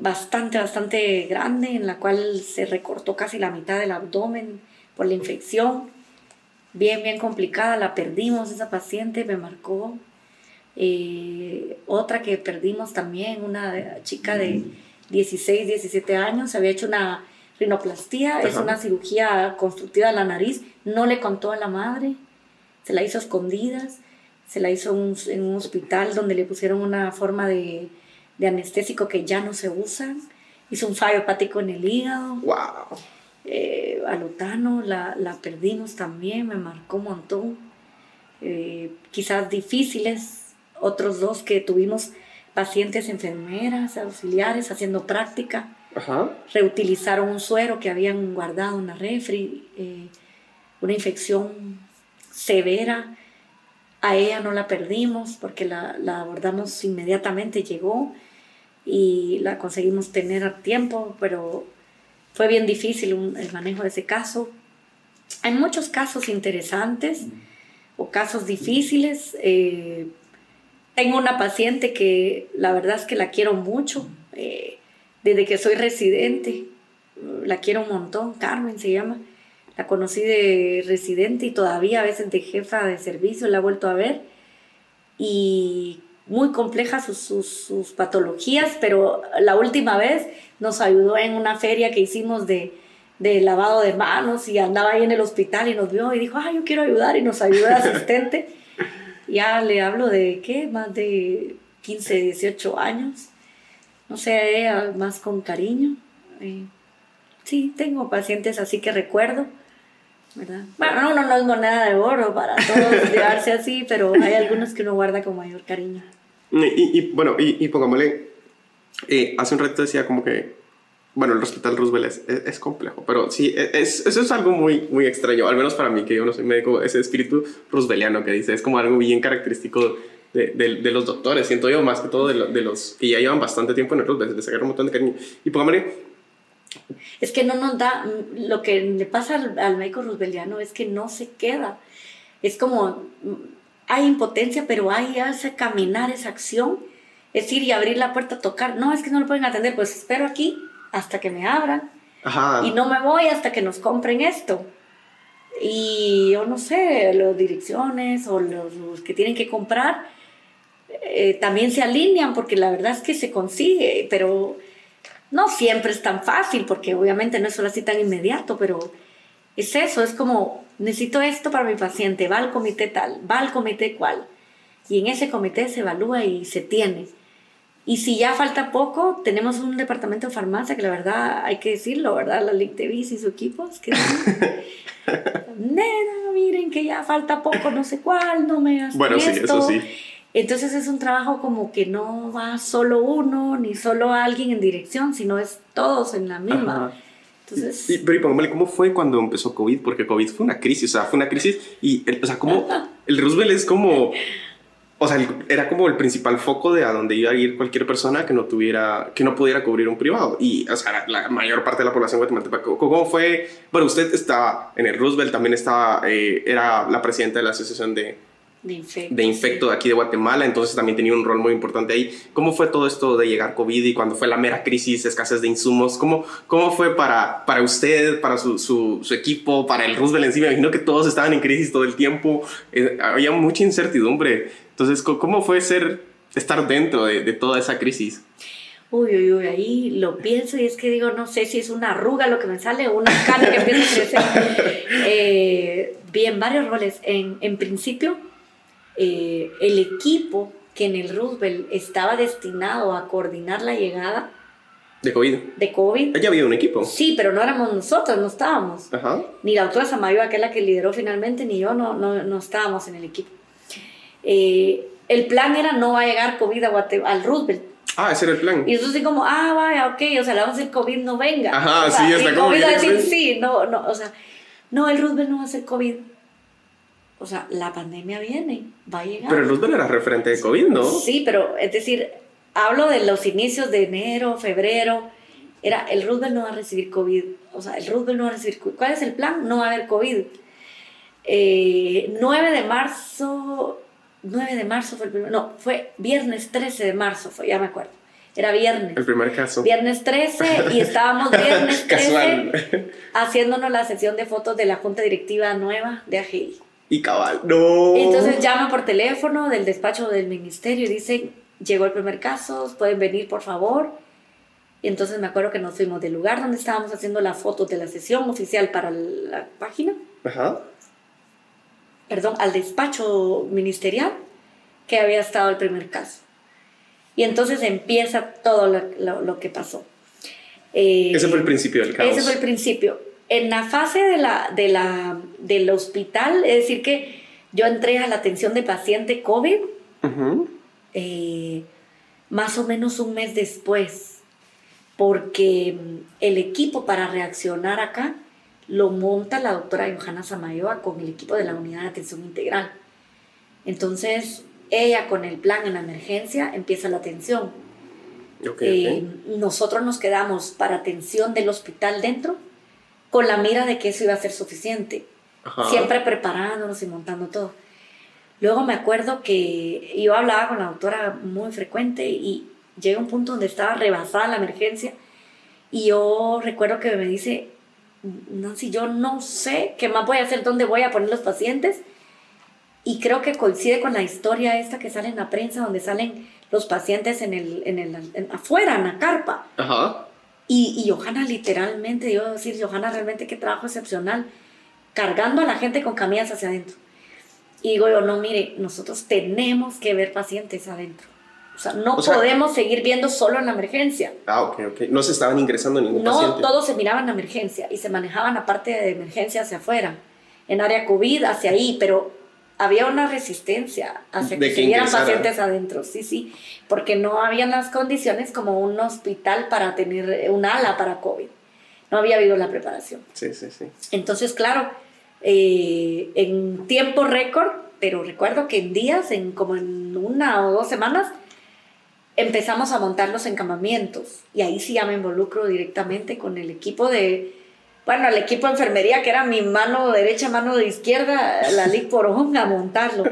bastante, bastante grande en la cual se recortó casi la mitad del abdomen por la infección. Bien, bien complicada, la perdimos, esa paciente me marcó. Eh, otra que perdimos también, una chica de 16, 17 años, se había hecho una rinoplastía, es una cirugía constructiva de la nariz, no le contó a la madre, se la hizo escondidas, se la hizo en un hospital donde le pusieron una forma de, de, anestésico que ya no se usa, hizo un fallo hepático en el hígado. ¡Wow! Eh, Alutano la, la, perdimos también, me marcó un montón. Eh, quizás difíciles, otros dos que tuvimos pacientes enfermeras, auxiliares haciendo práctica. Reutilizaron un suero que habían guardado en la refri, eh, una infección severa. A ella no la perdimos porque la, la, abordamos inmediatamente, llegó y la conseguimos tener a tiempo, pero fue bien difícil el manejo de ese caso. Hay muchos casos interesantes o casos difíciles. Eh, tengo una paciente que la verdad es que la quiero mucho, eh, desde que soy residente, la quiero un montón, Carmen se llama, la conocí de residente y todavía a veces de jefa de servicio, la he vuelto a ver, y muy complejas sus, sus, patologías, pero la última vez nos ayudó en una feria que hicimos de, de lavado de manos y andaba ahí en el hospital y nos vio y dijo, ah, yo quiero ayudar y nos ayudó de asistente. ya le hablo de, ¿qué? Más de 15, 18 años. No sé, más con cariño. Eh, sí, tengo pacientes así que recuerdo. ¿verdad? Bueno, no, no es nada de oro para todos llevarse así, pero hay algunos que uno guarda con mayor cariño. Y, bueno, y, y pongámosle, eh, hace un rato decía como que bueno, el Hospital Roosevelt es, es, complejo, pero sí, e, es, eso es algo muy, muy extraño, al menos para mí, que yo no soy médico, ese espíritu rooseveltiano que dice, es como algo bien característico de, de, los doctores, siento yo, más que todo de, de, los que ya llevan bastante tiempo en el Roosevelt, de sacar un montón de cariño. Y póngame... Es que no nos da, lo que le pasa al, al médico rooseveltiano es que no se queda, es como, hay impotencia, pero hay ese caminar, esa acción, es ir y abrir la puerta, tocar, no, es que no lo pueden atender, pues espero aquí hasta que me abran. Y no me voy hasta que nos compren esto. Y yo no sé, las direcciones o los, que tienen que comprar eh, también se alinean porque la verdad es que se consigue, pero no siempre es tan fácil porque obviamente no es solo así tan inmediato, pero es eso, es como necesito esto para mi paciente, va al comité tal, va al comité cual. Y en ese comité se evalúa y se tiene. Y si ya falta poco, tenemos un departamento de farmacia que la verdad hay que decirlo, ¿verdad? La Lic y su equipo, es que... Nena, miren que ya falta poco, no sé cuál, no me hagas Bueno, sí, eso sí. Entonces es un trabajo como que no va solo uno, ni solo alguien en dirección, sino es todos en la misma. Entonces... Y, pero ¿cómo fue cuando empezó COVID? Porque COVID fue una crisis, o sea, fue una crisis y, o sea, como el Roosevelt es como o sea, era como el principal foco de a donde iba a ir cualquier persona que no tuviera, que no pudiera cubrir un privado. Y, o sea, la, mayor parte de la población guatemalteca, ¿cómo fue? Bueno, usted estaba en el Roosevelt, también estaba, eh, era la presidenta de la Asociación de, de infecto, de infecto de aquí de Guatemala, entonces también tenía un rol muy importante ahí. ¿Cómo fue todo esto de llegar COVID y cuando fue la mera crisis, escasez de insumos? ¿Cómo, cómo fue para, para usted, para su, su, su equipo, para el Roosevelt en sí? Me imagino que todos estaban en crisis todo el tiempo, eh, había mucha incertidumbre. Entonces, ¿cómo fue ser, estar dentro de, de toda esa crisis? Uy, uy, uy, ahí lo pienso y es que digo, no sé si es una arruga lo que me sale o una cara que empieza a crecer. Eh, bien, varios roles. En, en principio, eh, el equipo que en el Roosevelt estaba destinado a coordinar la llegada de COVID. De COVID. Ya había un equipo. Sí, pero no éramos nosotros, no estábamos. Ajá. Ni la doctora Samayo, que es la que lideró finalmente, ni yo no, no, no estábamos en el equipo. Eh, el plan era no va a llegar COVID a al Roosevelt. Ah, ese era el plan. Y eso sí como, ah, vaya, ok, o sea, le vamos a decir COVID no venga. Ajá, sí, está como. COVID a decir sí, no, no, o sea, no, el Roosevelt no va a ser COVID. O sea, la pandemia viene, va a llegar. Pero el Roosevelt era referente de COVID, ¿no? Sí, pero es decir, hablo de los inicios de enero, febrero, era, el Roosevelt no va a recibir COVID. O sea, el Roosevelt no va a recibir COVID. ¿Cuál es el plan? No va a haber COVID. 9 eh, de marzo, 9 de marzo fue el primer, no, fue viernes 13 de marzo, fue, ya me acuerdo. Era viernes. El primer caso. Viernes 13 y estábamos viernes 13 haciéndonos la sesión de fotos de la junta directiva nueva de AGI. Y cabal, no. Entonces llama por teléfono del despacho del ministerio y dicen, llegó el primer caso, pueden venir por favor. Y entonces me acuerdo que nos fuimos del lugar donde estábamos haciendo la foto de la sesión oficial para la página. Ajá. Perdón, al despacho ministerial que había estado el primer caso. Y entonces empieza todo lo, que pasó. Eh, ese fue el principio del caos. Ese fue el principio. En la fase de la, de la, del hospital, es decir, que yo entré a la atención de paciente COVID eh, más o menos un mes después, porque mm, el equipo para reaccionar acá lo monta la doctora Johanna Samayoa con el equipo de la unidad de atención integral. Entonces, ella con el plan en la emergencia empieza la atención. Eh, nosotros nos quedamos para atención del hospital dentro con la mira de que eso iba a ser suficiente. Siempre preparándonos y montando todo. Luego me acuerdo que yo hablaba con la doctora muy frecuente y llega un punto donde estaba rebasada la emergencia y yo recuerdo que me dice, Nancy, yo no sé qué más voy a hacer, dónde voy a poner los pacientes y creo que coincide con la historia esta que sale en la prensa, donde salen los pacientes en el, en el, afuera, en la carpa. Ajá. Y, y Johanna literalmente, yo decir, Johanna realmente qué trabajo excepcional, cargando a la gente con camillas hacia adentro. Y digo yo, no, mire, nosotros tenemos que ver pacientes adentro. O sea, no podemos seguir viendo solo en la emergencia. Ah, ok, ok. No se estaban ingresando ningún no, paciente. No, todos se miraban en la emergencia y se manejaban la parte de emergencia hacia afuera, en área COVID, hacia ahí, pero había una resistencia hacia que, se vieran pacientes adentro, sí, sí, porque no había las condiciones como un hospital para tener un ala para COVID. No había habido la preparación. Sí, sí, sí. Entonces, claro, eh, en tiempo récord, pero recuerdo que en días, en como en una o dos semanas, empezamos a montar los encamamientos. Y ahí sí ya me involucro directamente con el equipo de, bueno, el equipo de enfermería, que era mi mano derecha, mano de izquierda, la Lic Porón, a montarlo.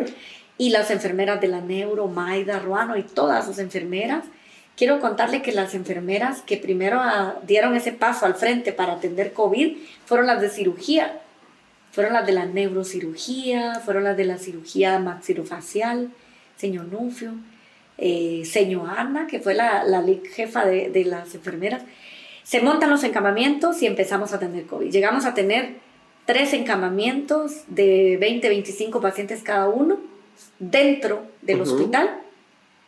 Y las enfermeras de la Neuro, Maida, Ruano y todas sus enfermeras. Quiero contarle que las enfermeras que primero ah, dieron ese paso al frente para atender COVID fueron las de cirugía. Fueron las de la neurocirugía, fueron las de la cirugía maxilofacial, señor Nufio, eh, señor Ana, que fue la, la jefa de, de las enfermeras se montan los encamamientos y empezamos a tener COVID. Llegamos a tener tres encamamientos de 20, 25 pacientes cada uno dentro del hospital,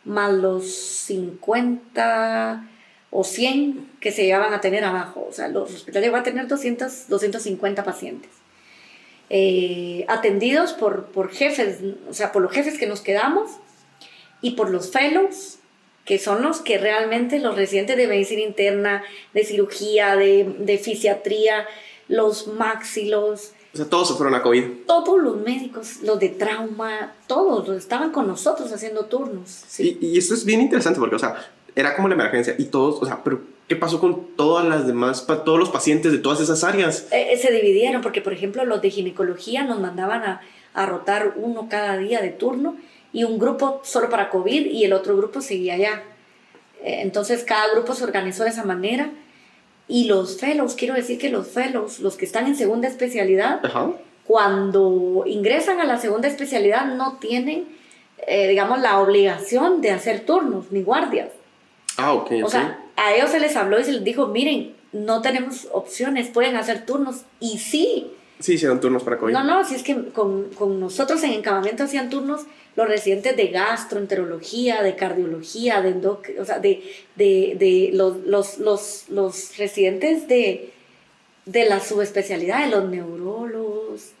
más los 50 o 100 que se llegaban a tener abajo. O sea, los hospitales llegaban a tener 200, 250 pacientes. Eh, atendidos por, por jefes, o sea, por los jefes que nos quedamos y por los fellows que son los que realmente los residentes de medicina interna, de cirugía, de, de fisiatría, los maxilos. O sea, todos se fueron a COVID. Todos los médicos, los de trauma, todos estaban con nosotros haciendo turnos. Sí. Y, esto es bien interesante porque, o sea, era como la emergencia y todos, o sea, pero ¿qué pasó con todas las demás, todos los pacientes de todas esas áreas? Eh, eh, se dividieron porque, por ejemplo, los de ginecología nos mandaban a, a rotar uno cada día de turno y un grupo solo para COVID y el otro grupo seguía allá. Eh, entonces cada grupo se organizó de esa manera y los fellows, quiero decir que los fellows, los que están en segunda especialidad, cuando ingresan a la segunda especialidad no tienen, eh, digamos, la obligación de hacer turnos ni guardias. Ah, ok. O sea, a ellos se les habló y se les dijo, miren, no tenemos opciones, pueden hacer turnos. Y sí. Sí, hicieron turnos para COVID. No, no, si es que con, con nosotros en encamamiento hacían turnos los residentes de gastroenterología, de cardiología, de o sea, de, de, de los, los, los, los, residentes de, de la subespecialidad, de los neurólogos.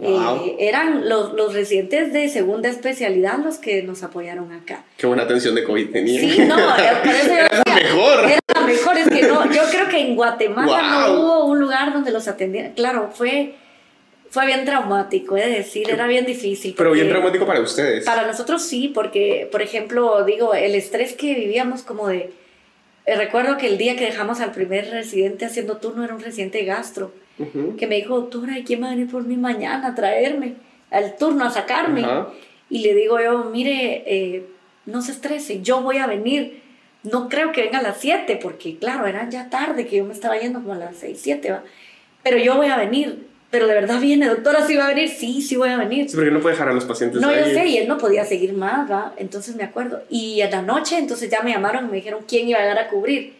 Eh, eran los, los, residentes de segunda especialidad los que nos apoyaron acá. Qué buena atención de COVID tenía. Sí, no, era la mejor. Era la mejor, no, yo creo que en Guatemala no hubo un lugar donde los atendieran. Claro, fue fue bien traumático, es decir, era bien difícil. Pero bien traumático para ustedes. Para nosotros sí, porque, por ejemplo, digo, el estrés que vivíamos como de, Eh, recuerdo que el día que dejamos al primer residente haciendo turno era un residente gastro, que me dijo, doctora, ¿y quién va a venir por mí mañana a traerme al turno, a sacarme? Y le digo yo, mire, eh, no se estrese, yo voy a venir. No creo que venga a las 7, porque claro, era ya tarde, que yo me estaba yendo como a las 6, 7, ¿va? Pero yo voy a venir pero de verdad viene, doctora, ¿sí va a venir? Sí, sí voy a venir. Sí, porque no puede dejar a los pacientes No, yo sé, y él no podía seguir más, ¿va? Entonces me acuerdo. Y en la noche, entonces ya me llamaron y me dijeron quién iba a llegar a cubrir.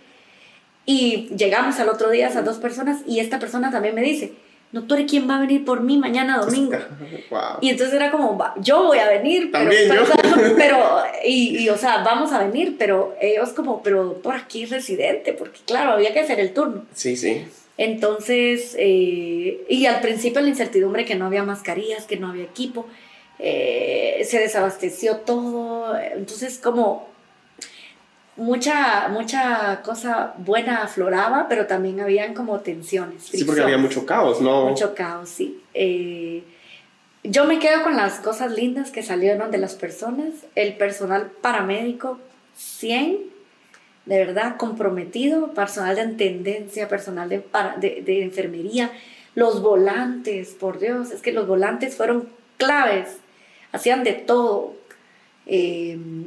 Y llegamos al otro día esas dos personas y esta persona también me dice, doctor, ¿quién va a venir por mí mañana domingo? Wow. Y entonces era como, yo voy a venir, pero, pero y, y, o sea, vamos a venir, pero ellos como, pero doctor, aquí es residente, porque claro, había que hacer el turno. Sí, sí. Entonces, eh, y al principio la incertidumbre que no había mascarillas, que no había equipo, eh, se desabasteció todo, entonces como mucha, mucha cosa buena afloraba, pero también habían como tensiones. Sí, porque había mucho caos, ¿no? Mucho caos, sí. Eh, yo me quedo con las cosas lindas que salieron de las personas, el personal paramédico 100, de verdad comprometido, personal de tendencia, personal de, de, enfermería, los volantes, por Dios, es que los volantes fueron claves, hacían de todo, em,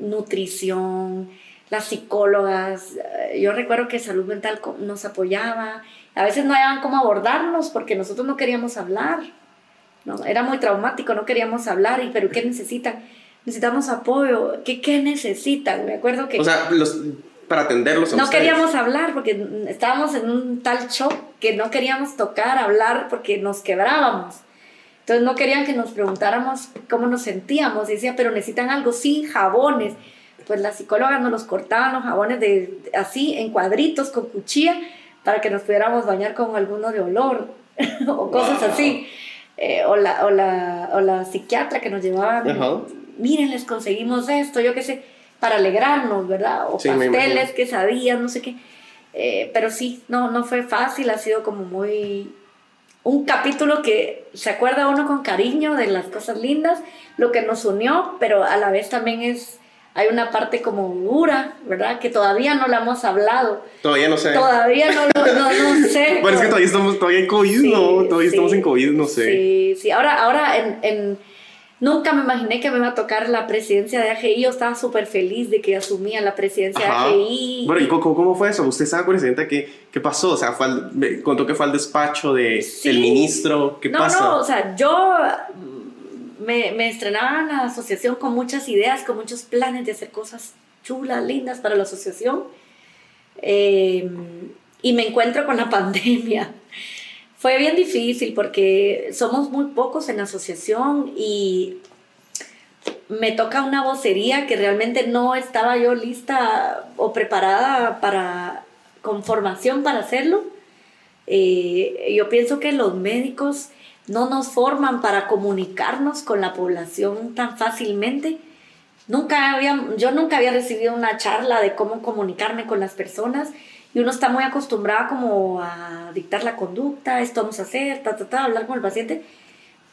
nutrición, las psicólogas, eh, yo recuerdo que salud mental nos apoyaba, a veces no hallaban cómo abordarnos porque nosotros no queríamos hablar, ¿no? era muy traumático, no queríamos hablar, y pero ¿qué necesitan? necesitamos apoyo, ¿qué, qué necesitan? Me acuerdo que... O sea, los, para atenderlos. no queríamos hablar porque estábamos en un tal shock que no queríamos tocar, hablar porque nos quebrábamos. Entonces no querían que nos preguntáramos cómo nos sentíamos. Y decía, pero necesitan algo, sí, jabones. Pues la psicóloga nos los cortaban los jabones de, así, en cuadritos, con cuchilla, para que nos pudiéramos bañar con alguno de olor o cosas así. Eh, o, la, o, la, o, la, psiquiatra que nos llevaba miren, les conseguimos esto, yo qué sé, para alegrarnos, ¿verdad? O pasteles, quesadillas, no sé qué. Eh, pero sí, no, no fue fácil, ha sido como muy... Un capítulo que se acuerda uno con cariño de las cosas lindas, lo que nos unió, pero a la vez también es hay una parte como dura, ¿verdad? Que todavía no la hemos hablado. Todavía no sé. Todavía no, no, no, sé. bueno, es que todavía estamos todavía en COVID, ¿no? Todavía estamos en COVID, no sé. Sí, sí. Ahora, ahora en, en Nunca me imaginé que me iba a tocar la presidencia de AGI. Yo estaba súper feliz de que asumía la presidencia de AGI. Bueno, ¿y cómo, fue eso? ¿Usted sabe, presidenta, qué, qué pasó? O sea, fue al, contó que fue al despacho del de, ministro. ¿Qué no, pasó? No, o sea, yo me, me estrenaba en la asociación con muchas ideas, con muchos planes de hacer cosas chulas, lindas para la asociación. Eh, y me encuentro con la pandemia. Fue bien difícil porque somos muy pocos en la asociación y me toca una vocería que realmente no estaba yo lista o preparada para, con formación para hacerlo. Eh, yo pienso que los médicos no nos forman para comunicarnos con la población tan fácilmente. Nunca había, yo nunca había recibido una charla de cómo comunicarme con las personas y uno está muy acostumbrado como a dictar la conducta, esto vamos a hacer, ta, ta, ta, hablar con el paciente,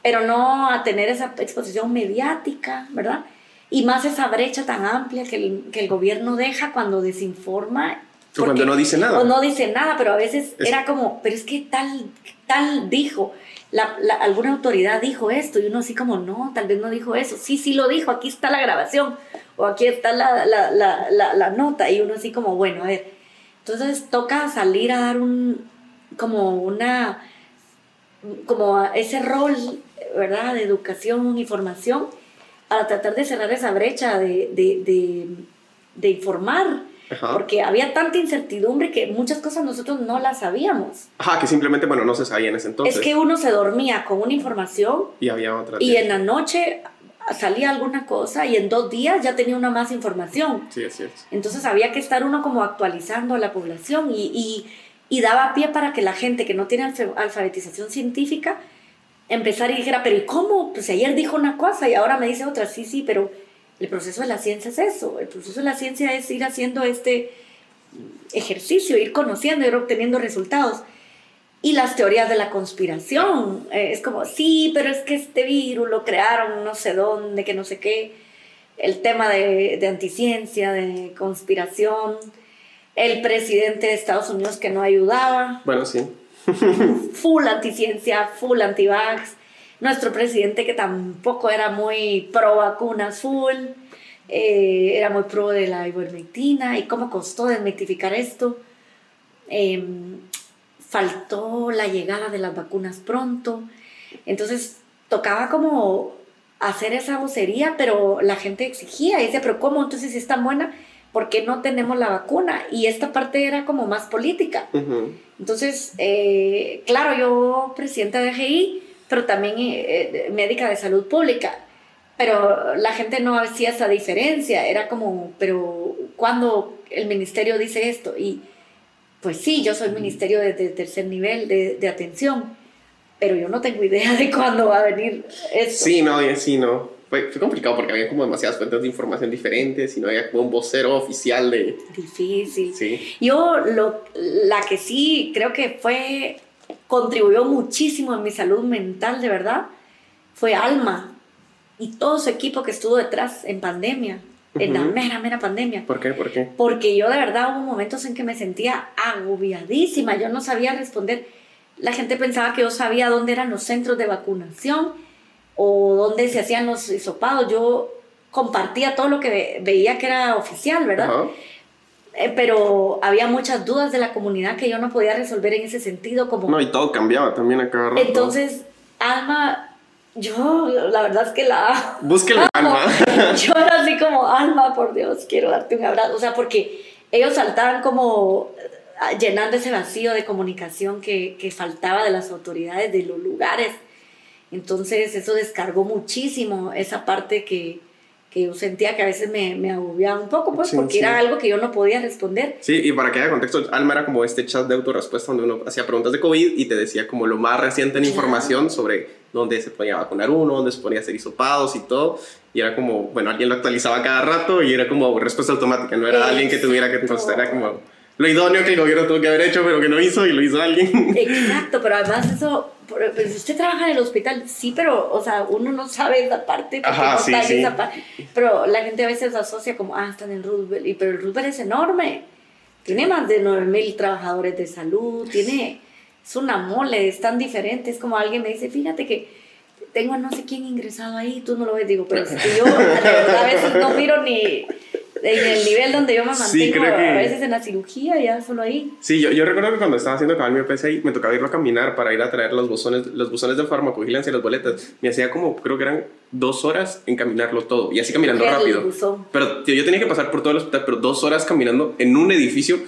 pero no a tener esa exposición mediática, ¿verdad? Y más esa brecha tan amplia que el, que el gobierno deja cuando desinforma. O cuando no dice nada. O no dice nada, pero a veces era como, pero es que tal, tal dijo, la, alguna autoridad dijo esto, y uno así como, no, tal vez no dijo eso, sí, sí lo dijo, aquí está la grabación, o aquí está la, la, la, la nota, y uno así como, bueno, a ver, entonces toca salir a dar un, como una, como ese rol, ¿verdad? De educación y formación para tratar de cerrar esa brecha de, de, de, informar. Porque había tanta incertidumbre que muchas cosas nosotros no las sabíamos. Ajá, que simplemente, bueno, no se sabía en ese entonces. Es que uno se dormía con una información. Y había otra. Y en la noche salía alguna cosa y en dos días ya tenía una más información. Sí, es cierto. Entonces había que estar uno como actualizando a la población y, y, y daba pie para que la gente que no tiene alfabetización científica empezara y dijera, pero ¿y cómo? Pues ayer dijo una cosa y ahora me dice otra, sí, sí, pero el proceso de la ciencia es eso, el proceso de la ciencia es ir haciendo este ejercicio, ir conociendo, ir obteniendo resultados y las teorías de la conspiración. Eh, es como, sí, pero es que este virus lo crearon no sé dónde, que no sé qué. El tema de, de anticiencia, de conspiración. el presidente de Estados Unidos que no ayudaba. Bueno, sí. full anticiencia, full antivax. Nuestro presidente que tampoco era muy pro vacunas, full. Eh, era muy pro de la ivermectina y cómo costó desmitificar esto. Em, faltó la llegada de las vacunas pronto. Entonces tocaba como hacer esa vocería, pero la gente exigía y decía, pero ¿cómo? Entonces si es tan buena, ¿por qué no tenemos la vacuna? Y esta parte era como más política. Entonces, eh, claro, yo presidenta de AGI, pero también eh, médica de salud pública, pero la gente no hacía esa diferencia, era como, pero ¿cuándo el ministerio dice esto? Y pues sí, yo soy ministerio de, tercer nivel de, de atención pero yo no tengo idea de cuándo va a venir esto. Sí, no, sí, no. Fue, fue, complicado porque había como demasiadas fuentes de información diferentes y no había como un vocero oficial de... Difícil. Sí. Yo lo, la que sí creo que fue, contribuyó muchísimo en mi salud mental, de verdad, fue Alma y todo su equipo que estuvo detrás en pandemia, en la mera, mera pandemia. ¿Por qué? ¿Por qué? Porque yo de verdad hubo momentos en que me sentía agobiadísima, yo no sabía responder la gente pensaba que yo sabía dónde eran los centros de vacunación o dónde se hacían los hisopados. Yo compartía todo lo que veía que era oficial, ¿verdad? Eh, pero había muchas dudas de la comunidad que yo no podía resolver en ese sentido. Como... No, y todo cambiaba también a cada rato. Entonces, Alma, yo la verdad es que la... Búsquela, Alma. yo era así como, Alma, por Dios, quiero darte un abrazo. O sea, porque ellos saltaban como llenando ese vacío de comunicación que, que, faltaba de las autoridades, de los lugares. Entonces eso descargó muchísimo esa parte que, que yo sentía que a veces me, me agobiaba un poco, pues, porque era algo que yo no podía responder. Sí, y para que haya contexto, Alma era como este chat de autorrespuesta donde uno hacía preguntas de COVID y te decía como lo más reciente en información sobre dónde se podía vacunar uno, dónde se podía hacer hisopados y todo. Y era como, bueno, alguien lo actualizaba cada rato y era como respuesta automática, no era alguien que tuviera que contestar, era como lo idóneo que el gobierno tuvo que haber hecho, pero que no hizo y lo hizo alguien. Exacto, pero además eso, pues usted trabaja en el hospital, sí, pero, o sea, uno no sabe esa parte, Ajá, sí, sí. Esa parte. Pero la gente a veces asocia como, ah, están en Roosevelt, y, pero el Roosevelt es enorme. Tiene más de 9000 trabajadores de salud, tiene, es una mole, es tan diferente. Es como alguien me dice, fíjate que tengo no sé quién ingresado ahí, tú no lo ves, digo, pero es que yo a veces no miro ni en el nivel donde yo me mantengo a veces en la cirugía, ya solo ahí. Sí, yo, yo recuerdo que cuando estaba haciendo cabal mi PCI, me tocaba irlo a caminar para ir a traer los buzones, los buzones de farmacovigilancia y las boletas. Me hacía como, creo que eran dos horas en caminarlo todo, y así caminando rápido. Pero tío, yo tenía que pasar por todo el hospital, pero dos horas caminando en un edificio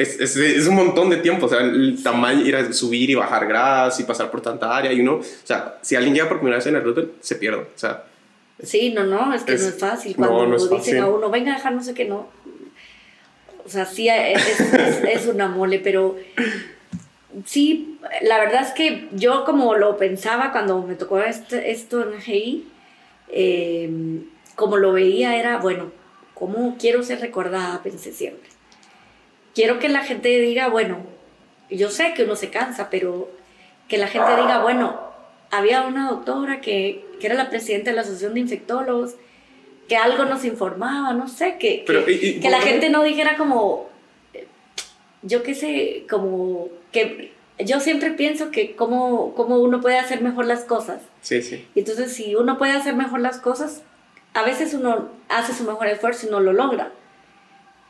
es, es, es, un montón de tiempo, o sea, el tamaño, ir a subir y bajar gradas y pasar por tanta área, y uno, o sea, si alguien llega por primera vez en el router, se pierde, o sea, Sí, no, no, es que no es fácil. Cuando dicen a uno, venga a dejar no sé qué, no. O sea, sí, es, es, una mole, pero sí, la verdad es que yo como lo pensaba cuando me tocó este, esto en GI, em, como lo veía era, bueno, ¿cómo quiero ser recordada? Pensé siempre. Quiero que la gente diga, bueno, yo sé que uno se cansa, pero que la gente diga, bueno, había una doctora que, que era la presidenta de la Asociación de Infectólogos, que algo nos informaba, no sé, que, que, la gente no dijera como, yo qué sé, como que yo siempre pienso que cómo, cómo uno puede hacer mejor las cosas. Sí, sí. Y entonces si uno puede hacer mejor las cosas, a veces uno hace su mejor esfuerzo y no lo logra.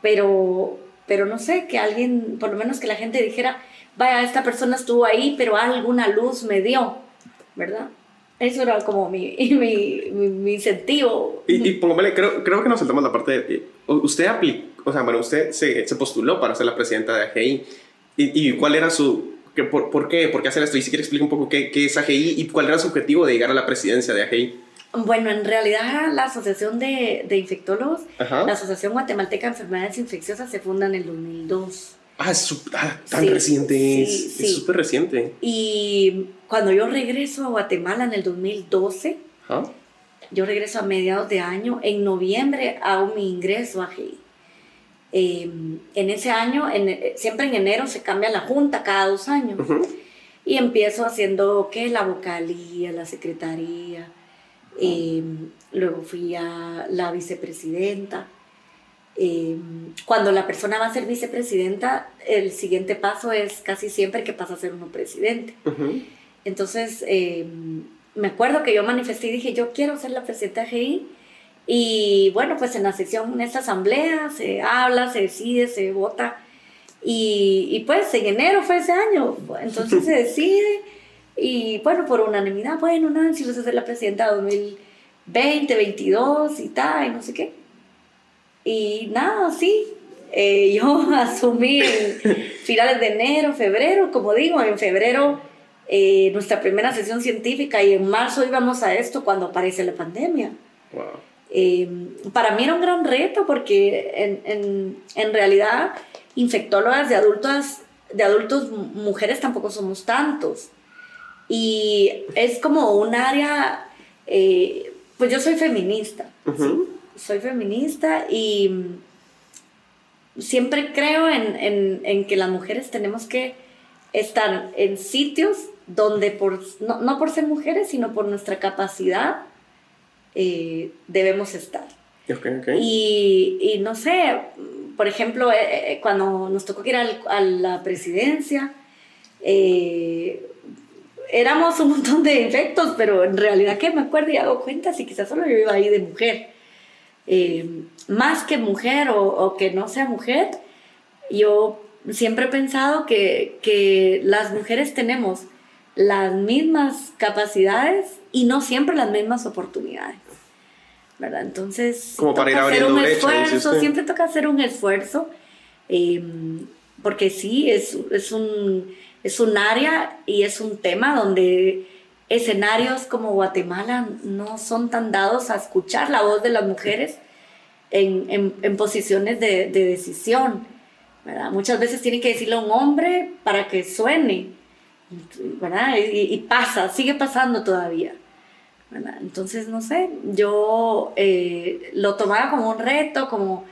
Pero, pero no sé, que alguien, por lo menos que la gente dijera, vaya, esta persona estuvo ahí, pero alguna luz me dio. ¿Verdad? Eso era como mi, mi, mi, incentivo. Y, y creo, creo que nos saltamos la parte de, usted aplicó, o sea, bueno, usted se, se, postuló para ser la presidenta de AGI. ¿Y, y cuál era su, que, por, por, qué, por qué hacer esto? Y si quiere explicar un poco qué, qué es AGI y cuál era su objetivo de llegar a la presidencia de AGI. Bueno, en realidad la Asociación de, de Infectólogos, la Asociación Guatemalteca de Enfermedades Infecciosas se funda en el 2002. Ah, es ah, tan reciente, es súper reciente. Y cuando yo regreso a Guatemala en el 2012, yo regreso a mediados de año, en noviembre hago mi ingreso a GI. Em, en ese año, en, siempre en enero se cambia la junta cada dos años. Y empiezo haciendo, ¿qué? La vocalía, la secretaría. Em, luego fui a la vicepresidenta. Eh, cuando la persona va a ser vicepresidenta, el siguiente paso es casi siempre que pasa a ser uno presidente. Entonces, eh, me acuerdo que yo manifesté y dije, yo quiero ser la presidenta de GI. Y bueno, pues en la sesión, en esta asamblea, se habla, se decide, se vota. Y, y pues en enero fue ese año. Entonces se decide. Y bueno, por unanimidad, bueno, Nancy, vas a ser la presidenta 2020, 22 y tal, y no sé qué. Y nada, sí, eh, yo asumí en finales de enero, febrero, como digo, en febrero eh, nuestra primera sesión científica y en marzo íbamos a esto cuando aparece la pandemia. Eh, para mí era un gran reto porque en, en, en realidad infectólogas de adultas, de adultos mujeres tampoco somos tantos. Y es como un área, pues yo soy feminista, soy feminista y siempre creo en, que las mujeres tenemos que estar en sitios donde, por, no, por ser mujeres, sino por nuestra capacidad, eh, debemos estar. Y, no sé, por ejemplo, eh, eh, cuando nos tocó ir a la presidencia, éramos un montón de infectos, pero en realidad que me acuerdo y hago cuenta, si quizás solo yo iba ahí de mujer. Eh, más que mujer o, que no sea mujer, yo siempre he pensado que, que las mujeres tenemos las mismas capacidades y no siempre las mismas oportunidades. ¿verdad? Entonces, como para ir hacer un esfuerzo, siempre toca hacer un esfuerzo, em, porque sí, es, es, un, es un área y es un tema donde escenarios como Guatemala no son tan dados a escuchar la voz de las mujeres en, en, posiciones de, de, decisión. ¿verdad? Muchas veces tiene que decirle a un hombre para que suene. ¿verdad? Y, pasa, sigue pasando todavía. ¿verdad? Entonces, no sé, yo eh, lo tomaba como un reto, como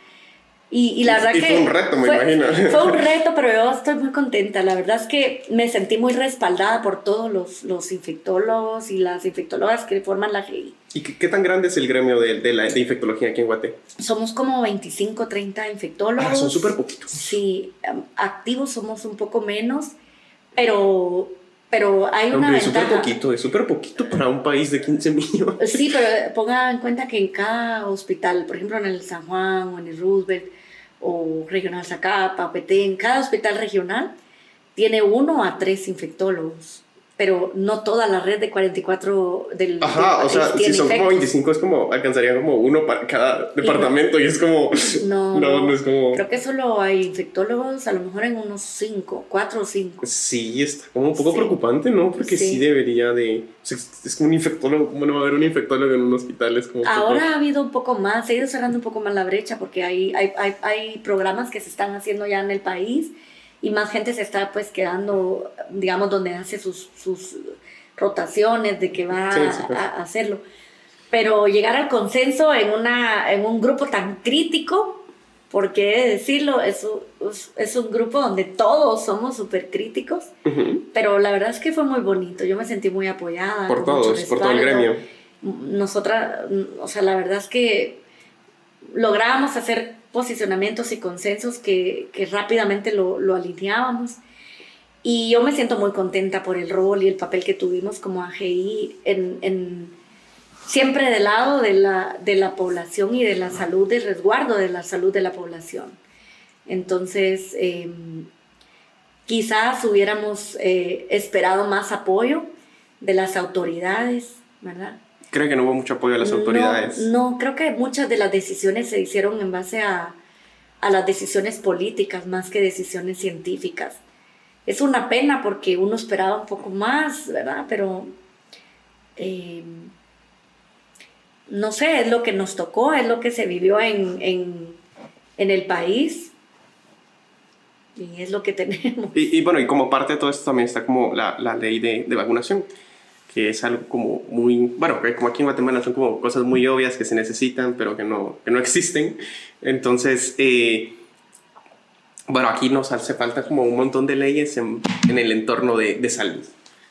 y, la verdad que... Fue un reto, me imagino. Fue un reto, pero yo estoy muy contenta. La verdad es que me sentí muy respaldada por todos los, los infectólogos y las infectólogas que forman la GI. ¿Y qué, tan grande es el gremio de, de, la, de infectología aquí en Guate? Somos como 25, 30 infectólogos. Ah, son súper poquitos. Sí, activos somos un poco menos, pero pero hay una es súper poquito, es súper poquito para un país de 15 millones. Sí, pero ponga en cuenta que en cada hospital, por ejemplo en el San Juan o en el Roosevelt, o Regional Zacapa, Petén, cada hospital regional tiene uno a tres infectólogos pero no toda la red de 44 del Ajá, o sea, si son como 25 es como, alcanzaría como uno para cada departamento y, es como... No, no, es como... Creo que solo hay infectólogos a lo mejor en unos 5, 4 o 5. Sí, está como un poco preocupante, ¿no? Porque sí. debería de... es como un infectólogo, ¿cómo no va a haber un infectólogo en un hospital? Es como Ahora ha habido un poco más, se ha ido cerrando un poco más la brecha porque hay, hay, hay, hay programas que se están haciendo ya en el país y más gente se está pues quedando, digamos, donde hace sus, sus rotaciones de que va a, hacerlo. Pero llegar al consenso en, una, en un grupo tan crítico, porque decirlo, es, es un grupo donde todos somos súper críticos, pero la verdad es que fue muy bonito, yo me sentí muy apoyada. Por todos, por todo el gremio. Nosotras, o sea, la verdad es que logramos hacer posicionamientos y consensos que, que rápidamente lo, lo, alineábamos. Y yo me siento muy contenta por el rol y el papel que tuvimos como AGI en, en siempre del lado de la, de la población y de la salud, de resguardo de la salud de la población. Entonces, em, quizás hubiéramos eh, esperado más apoyo de las autoridades, ¿verdad? ¿Cree que no hubo mucho apoyo de las autoridades? No, creo que muchas de las decisiones se hicieron en base a, a las decisiones políticas más que decisiones científicas. Es una pena porque uno esperaba un poco más, ¿verdad? Pero eh, no sé, es lo que nos tocó, es lo que se vivió en, en, en el país y es lo que tenemos. Y, y, bueno, y como parte de todo esto también está como la, la ley de, de vacunación que es algo como muy, bueno, como aquí en Guatemala son como cosas muy obvias que se necesitan, pero que no, que no existen. Entonces, eh, bueno, aquí nos hace falta como un montón de leyes en, en el entorno de, de, salud.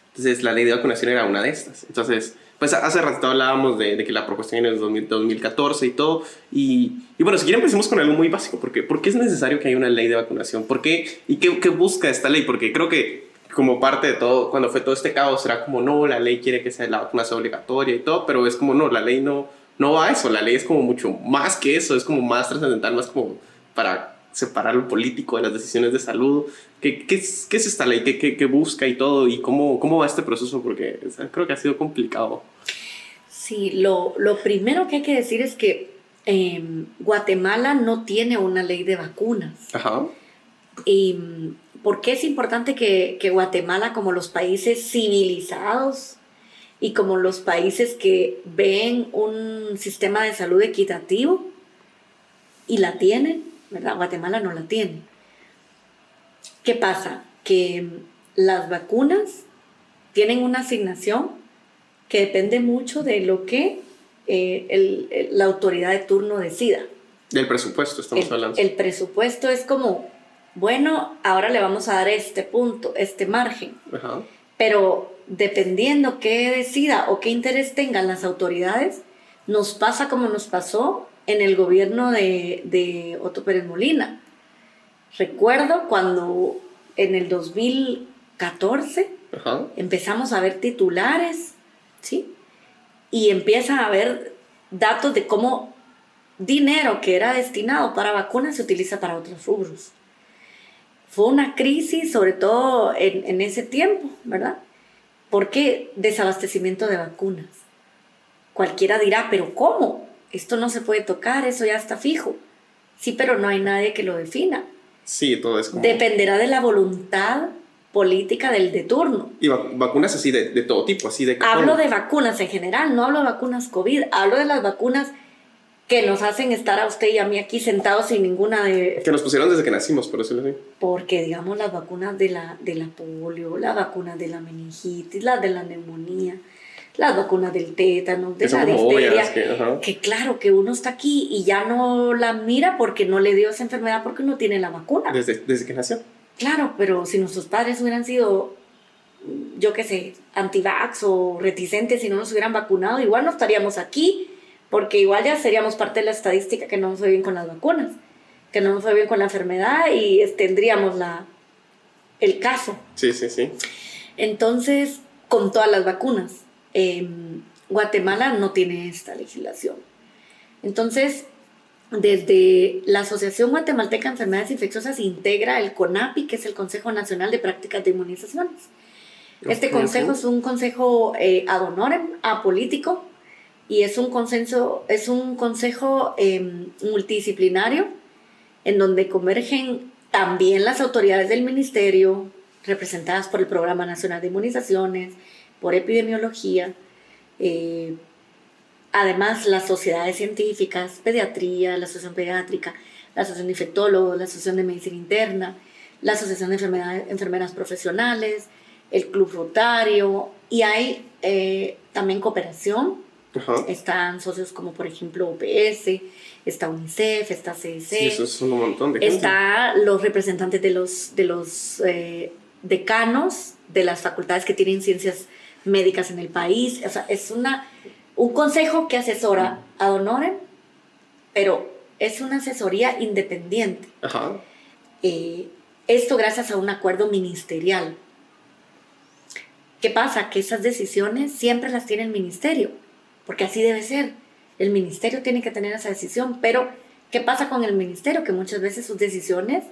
Entonces, la ley de vacunación era una de estas. Entonces, pues hace rato hablábamos de, que la propuesta en el 2014 y todo. Y, y, bueno, si quieren empecemos con algo muy básico. ¿Por qué? ¿Por qué es necesario que haya una ley de vacunación? ¿Por qué? ¿Y qué, qué busca esta ley? Porque creo que como parte de todo, cuando fue todo este caos, era como, no, la ley quiere que sea la vacunación obligatoria y todo, pero es como, no, la ley no, no va a eso, la ley es como mucho más que eso, es como más trascendental, más como para separar lo político de las decisiones de salud. ¿Qué, qué, es, qué es, esta ley? ¿Qué, ¿Qué, qué, busca y todo? ¿Y cómo, cómo va este proceso? Porque creo que ha sido complicado. Sí, lo, lo primero que hay que decir es que eh, Guatemala no tiene una ley de vacunas. Ajá. ¿Y por qué es importante que, que Guatemala, como los países civilizados y como los países que ven un sistema de salud equitativo y la tienen, ¿verdad? Guatemala no la tiene. ¿Qué pasa? Que las vacunas tienen una asignación que depende mucho de lo que eh, la autoridad de turno decida. Del presupuesto estamos hablando. El presupuesto es como, bueno, ahora le vamos a dar este punto, este margen. Pero dependiendo qué decida o qué interés tengan las autoridades, nos pasa como nos pasó en el gobierno de, de Otto Pérez Molina. Recuerdo cuando en el 2014 empezamos a ver titulares, ¿sí? Y empieza a haber datos de cómo dinero que era destinado para vacunas se utiliza para otros rubros. Fue una crisis, sobre todo en, en ese tiempo, ¿verdad? Porque desabastecimiento de vacunas. Cualquiera dirá, pero ¿cómo? esto no se puede tocar, eso ya está fijo. Sí, pero no hay nadie que lo defina. Sí, todo es como... Dependerá de la voluntad política del de turno. Y vacunas así de, de, todo tipo, así de... Hablo de vacunas en general, no hablo de vacunas COVID, hablo de las vacunas que nos hacen estar a usted y a mí aquí sentados sin ninguna de... Que nos pusieron desde que nacimos, por decirlo así. Porque, digamos, las vacunas de la, de la polio, las vacunas de la meningitis, las de la neumonía, las vacunas del tétano, de la difteria, que, claro que uno está aquí y ya no la mira porque no le dio esa enfermedad porque no tiene la vacuna. Desde, desde que nació. Claro, pero si nuestros padres hubieran sido, yo qué sé, antivax o reticentes y no nos hubieran vacunado, igual no estaríamos aquí, porque igual ya seríamos parte de la estadística que no nos fue bien con las vacunas, que no nos fue bien con la enfermedad y tendríamos la, el caso. Sí, sí, sí. Entonces, con todas las vacunas Em, Guatemala no tiene esta legislación. Entonces, desde la Asociación Guatemalteca de Enfermedades Infecciosas integra el CONAPI, que es el Consejo Nacional de Prácticas de Inmunizaciones. Este consejo es un consejo eh, ad honorem, apolítico, y es un, consenso, es un consejo em, multidisciplinario en donde convergen también las autoridades del ministerio, representadas por el Programa Nacional de Inmunizaciones, por epidemiología, eh, además las sociedades científicas, pediatría, la Asociación Pediátrica, la Asociación de Infectólogos, la Asociación de Medicina Interna, la Asociación de Enfermeras Profesionales, el Club Rotario, y hay eh, también cooperación. Están socios como por ejemplo OPS, está UNICEF, está CDC. Sí, eso es un montón de Está los representantes de los, de los eh, decanos de las facultades que tienen ciencias médicas en el país. O sea, es una, un consejo que asesora a honorem, pero es una asesoría independiente. Eh, esto gracias a un acuerdo ministerial. ¿Qué pasa? Que esas decisiones siempre las tiene el ministerio, porque así debe ser. El ministerio tiene que tener esa decisión, pero ¿qué pasa con el ministerio? Que muchas veces sus decisiones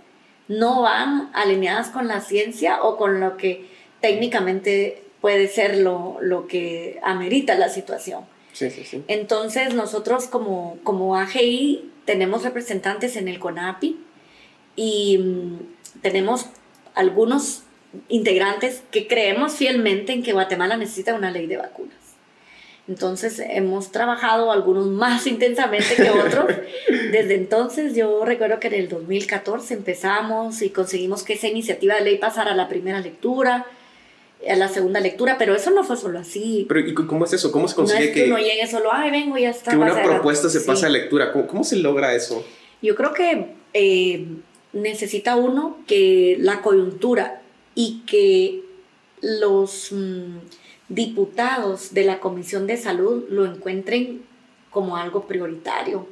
no van alineadas con la ciencia o con lo que técnicamente puede ser lo, lo que amerita la situación. Sí, sí, sí. Entonces nosotros como, como AGI tenemos representantes en el CONAPI y mm, tenemos algunos integrantes que creemos fielmente en que Guatemala necesita una ley de vacunas. Entonces hemos trabajado algunos más intensamente que otros. Desde entonces yo recuerdo que en el 2014 empezamos y conseguimos que esa iniciativa de ley pasara a la primera lectura a la segunda lectura, pero eso no fue solo así. Pero ¿y cómo es eso? ¿Cómo se consigue no es que, uno llegue solo, ay, vengo, ya está. Que una propuesta se pase a lectura. ¿Cómo, ¿Cómo, se logra eso? Yo creo que eh, necesita uno que la coyuntura y que los mm, diputados de la Comisión de Salud lo encuentren como algo prioritario.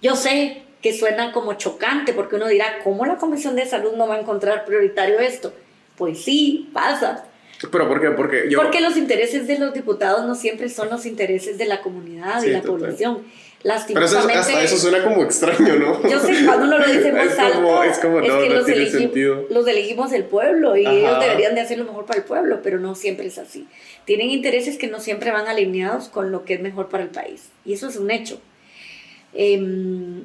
Yo sé que suena como chocante porque uno dirá, ¿cómo la Comisión de Salud no va a encontrar prioritario esto? Pues sí, pasa. ¿Pero por qué? Porque, yo... Porque los intereses de los diputados no siempre son los intereses de la comunidad y la población. Pero eso, hasta eso suena como extraño, ¿no? Yo sé, cuando uno lo dice voz alta, es, como, no, que los, los, elegimos el pueblo y ellos deberían de hacer lo mejor para el pueblo, pero no siempre es así. Tienen intereses que no siempre van alineados con lo que es mejor para el país. Y eso es un hecho. Em,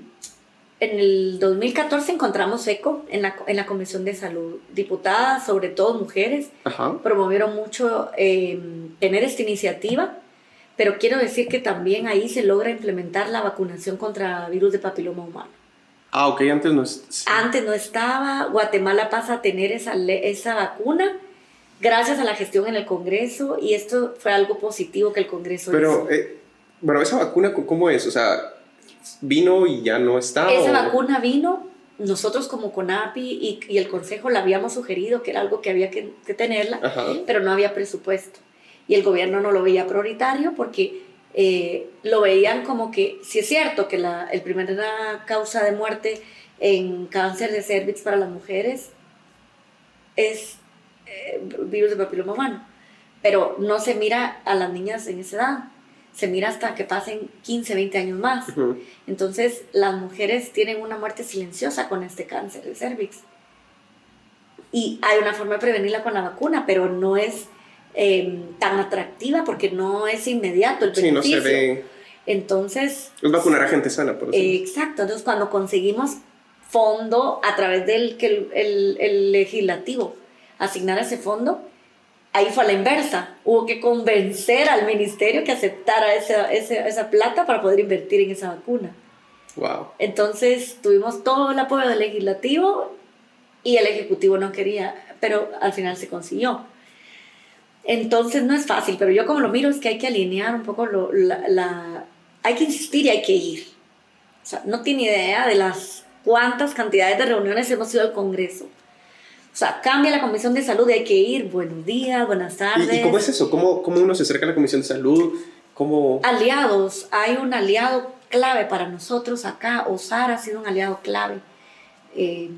en el 2014 encontramos ECO en la, en la Comisión de Salud. Diputadas, sobre todo mujeres, promovieron mucho em, tener esta iniciativa pero quiero decir que también ahí se logra implementar la vacunación contra virus de papiloma humano. Ah, ok, antes no Antes no estaba, Guatemala pasa a tener esa, esa vacuna gracias a la gestión en el Congreso y esto fue algo positivo que el Congreso Pero, eh, bueno, esa vacuna, ¿cómo es? O sea, ¿vino y ya no está? Esa vacuna vino, nosotros como CONAPI y, y, el Consejo la habíamos sugerido que era algo que había que, que tenerla, pero no había presupuesto y el gobierno no lo veía prioritario porque eh, lo veían como que, si es cierto que la el primera causa de muerte en cáncer de cervix para las mujeres es eh, virus de papiloma humano, pero no se mira a las niñas en esa edad, se mira hasta que pasen 15, 20 años más. Entonces las mujeres tienen una muerte silenciosa con este cáncer de cervix. Y hay una forma de prevenirla con la vacuna, pero no es Em, tan atractiva porque no es inmediato el beneficio. Sí, no se ve. Entonces... Es vacunar a gente sana, por eso. exacto, entonces cuando conseguimos fondo a través del que el, el, legislativo asignara ese fondo, ahí fue a la inversa. Hubo que convencer al ministerio que aceptara esa, esa, esa, plata para poder invertir en esa vacuna. Wow. Entonces tuvimos todo el apoyo del legislativo y el ejecutivo no quería, pero al final se consiguió. Entonces no es fácil, pero yo como lo miro es que hay que alinear un poco lo, la, Hay que insistir y hay que ir. O sea, no tiene idea de las cuántas cantidades de reuniones hemos ido al Congreso. O sea, cambia la Comisión de Salud y hay que ir. Buenos días, buenas tardes. ¿Y, cómo es eso? ¿Cómo, ¿Cómo, uno se acerca a la Comisión de Salud? ¿Cómo... Aliados. Hay un aliado clave para nosotros acá. OSAR ha sido un aliado clave. Eh,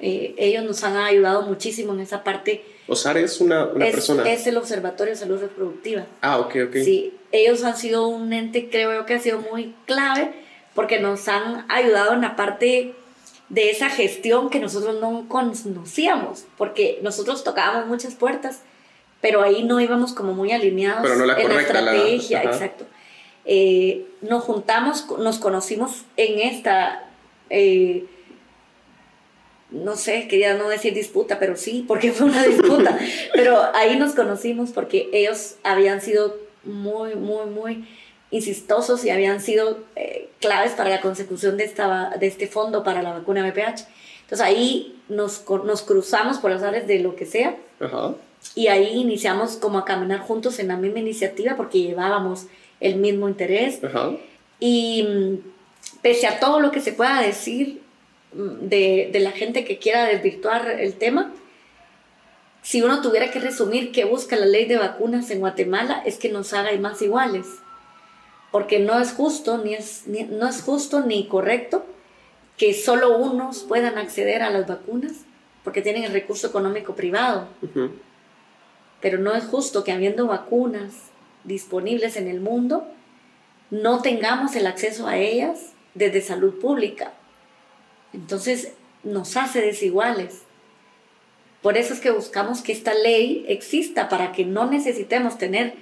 eh, ellos nos han ayudado muchísimo en esa parte OSAR es una, una persona. Es el Observatorio de Salud Reproductiva. Ah, ok, ok. Sí, ellos han sido un ente, creo yo que ha sido muy clave, porque nos han ayudado en la parte de esa gestión que nosotros no conocíamos, porque nosotros tocábamos muchas puertas, pero ahí no íbamos como muy alineados en la estrategia, exacto. Eh, nos juntamos, nos conocimos en esta eh, no sé, quería no decir disputa, pero sí, porque fue una disputa. pero ahí nos conocimos porque ellos habían sido muy, muy, muy insistosos y habían sido eh, claves para la consecución de, esta, de este fondo para la vacuna BPH. Entonces ahí nos, nos cruzamos por las áreas de lo que sea y ahí iniciamos como a caminar juntos en la misma iniciativa porque llevábamos el mismo interés. Y mm, pese a todo lo que se pueda decir, de, de, la gente que quiera desvirtuar el tema, si uno tuviera que resumir qué busca la ley de vacunas en Guatemala, es que nos haga más iguales. Porque no es justo, ni es, no es justo ni correcto que solo unos puedan acceder a las vacunas porque tienen el recurso económico privado. Pero no es justo que habiendo vacunas disponibles en el mundo, no tengamos el acceso a ellas desde salud pública. Entonces nos hace desiguales. Por eso es que buscamos que esta ley exista para que no necesitemos tener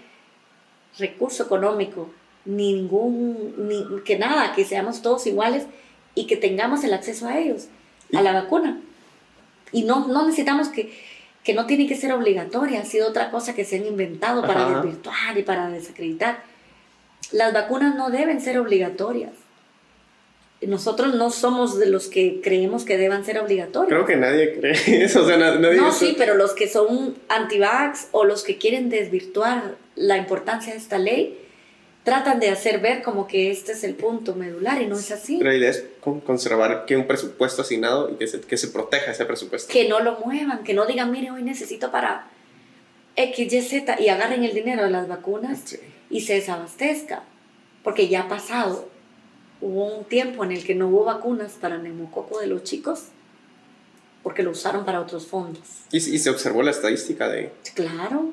recurso económico, ningún, ni, que nada, que seamos todos iguales y que tengamos el acceso a ellos, a la vacuna. Y no, no necesitamos que, que no tiene que ser obligatoria, ha sido otra cosa que se han inventado para desvirtuar y para desacreditar. Las vacunas no deben ser obligatorias nosotros no somos de los que creemos que deban ser obligatorios. Creo que nadie cree eso. O sea, nadie no, sí, pero los que son anti-vax o los que quieren desvirtuar la importancia de esta ley, tratan de hacer ver como que este es el punto medular y no es así. La idea es conservar que un presupuesto asignado y que se, que se proteja ese presupuesto. Que no lo muevan, que no digan, mire, hoy necesito para XYZ y agarren el dinero de las vacunas y se desabastezca. Porque ya ha pasado. Hubo un tiempo en el que no hubo vacunas para neumococo de los chicos porque lo usaron para otros fondos. ¿Y, y se observó la estadística de...? Claro.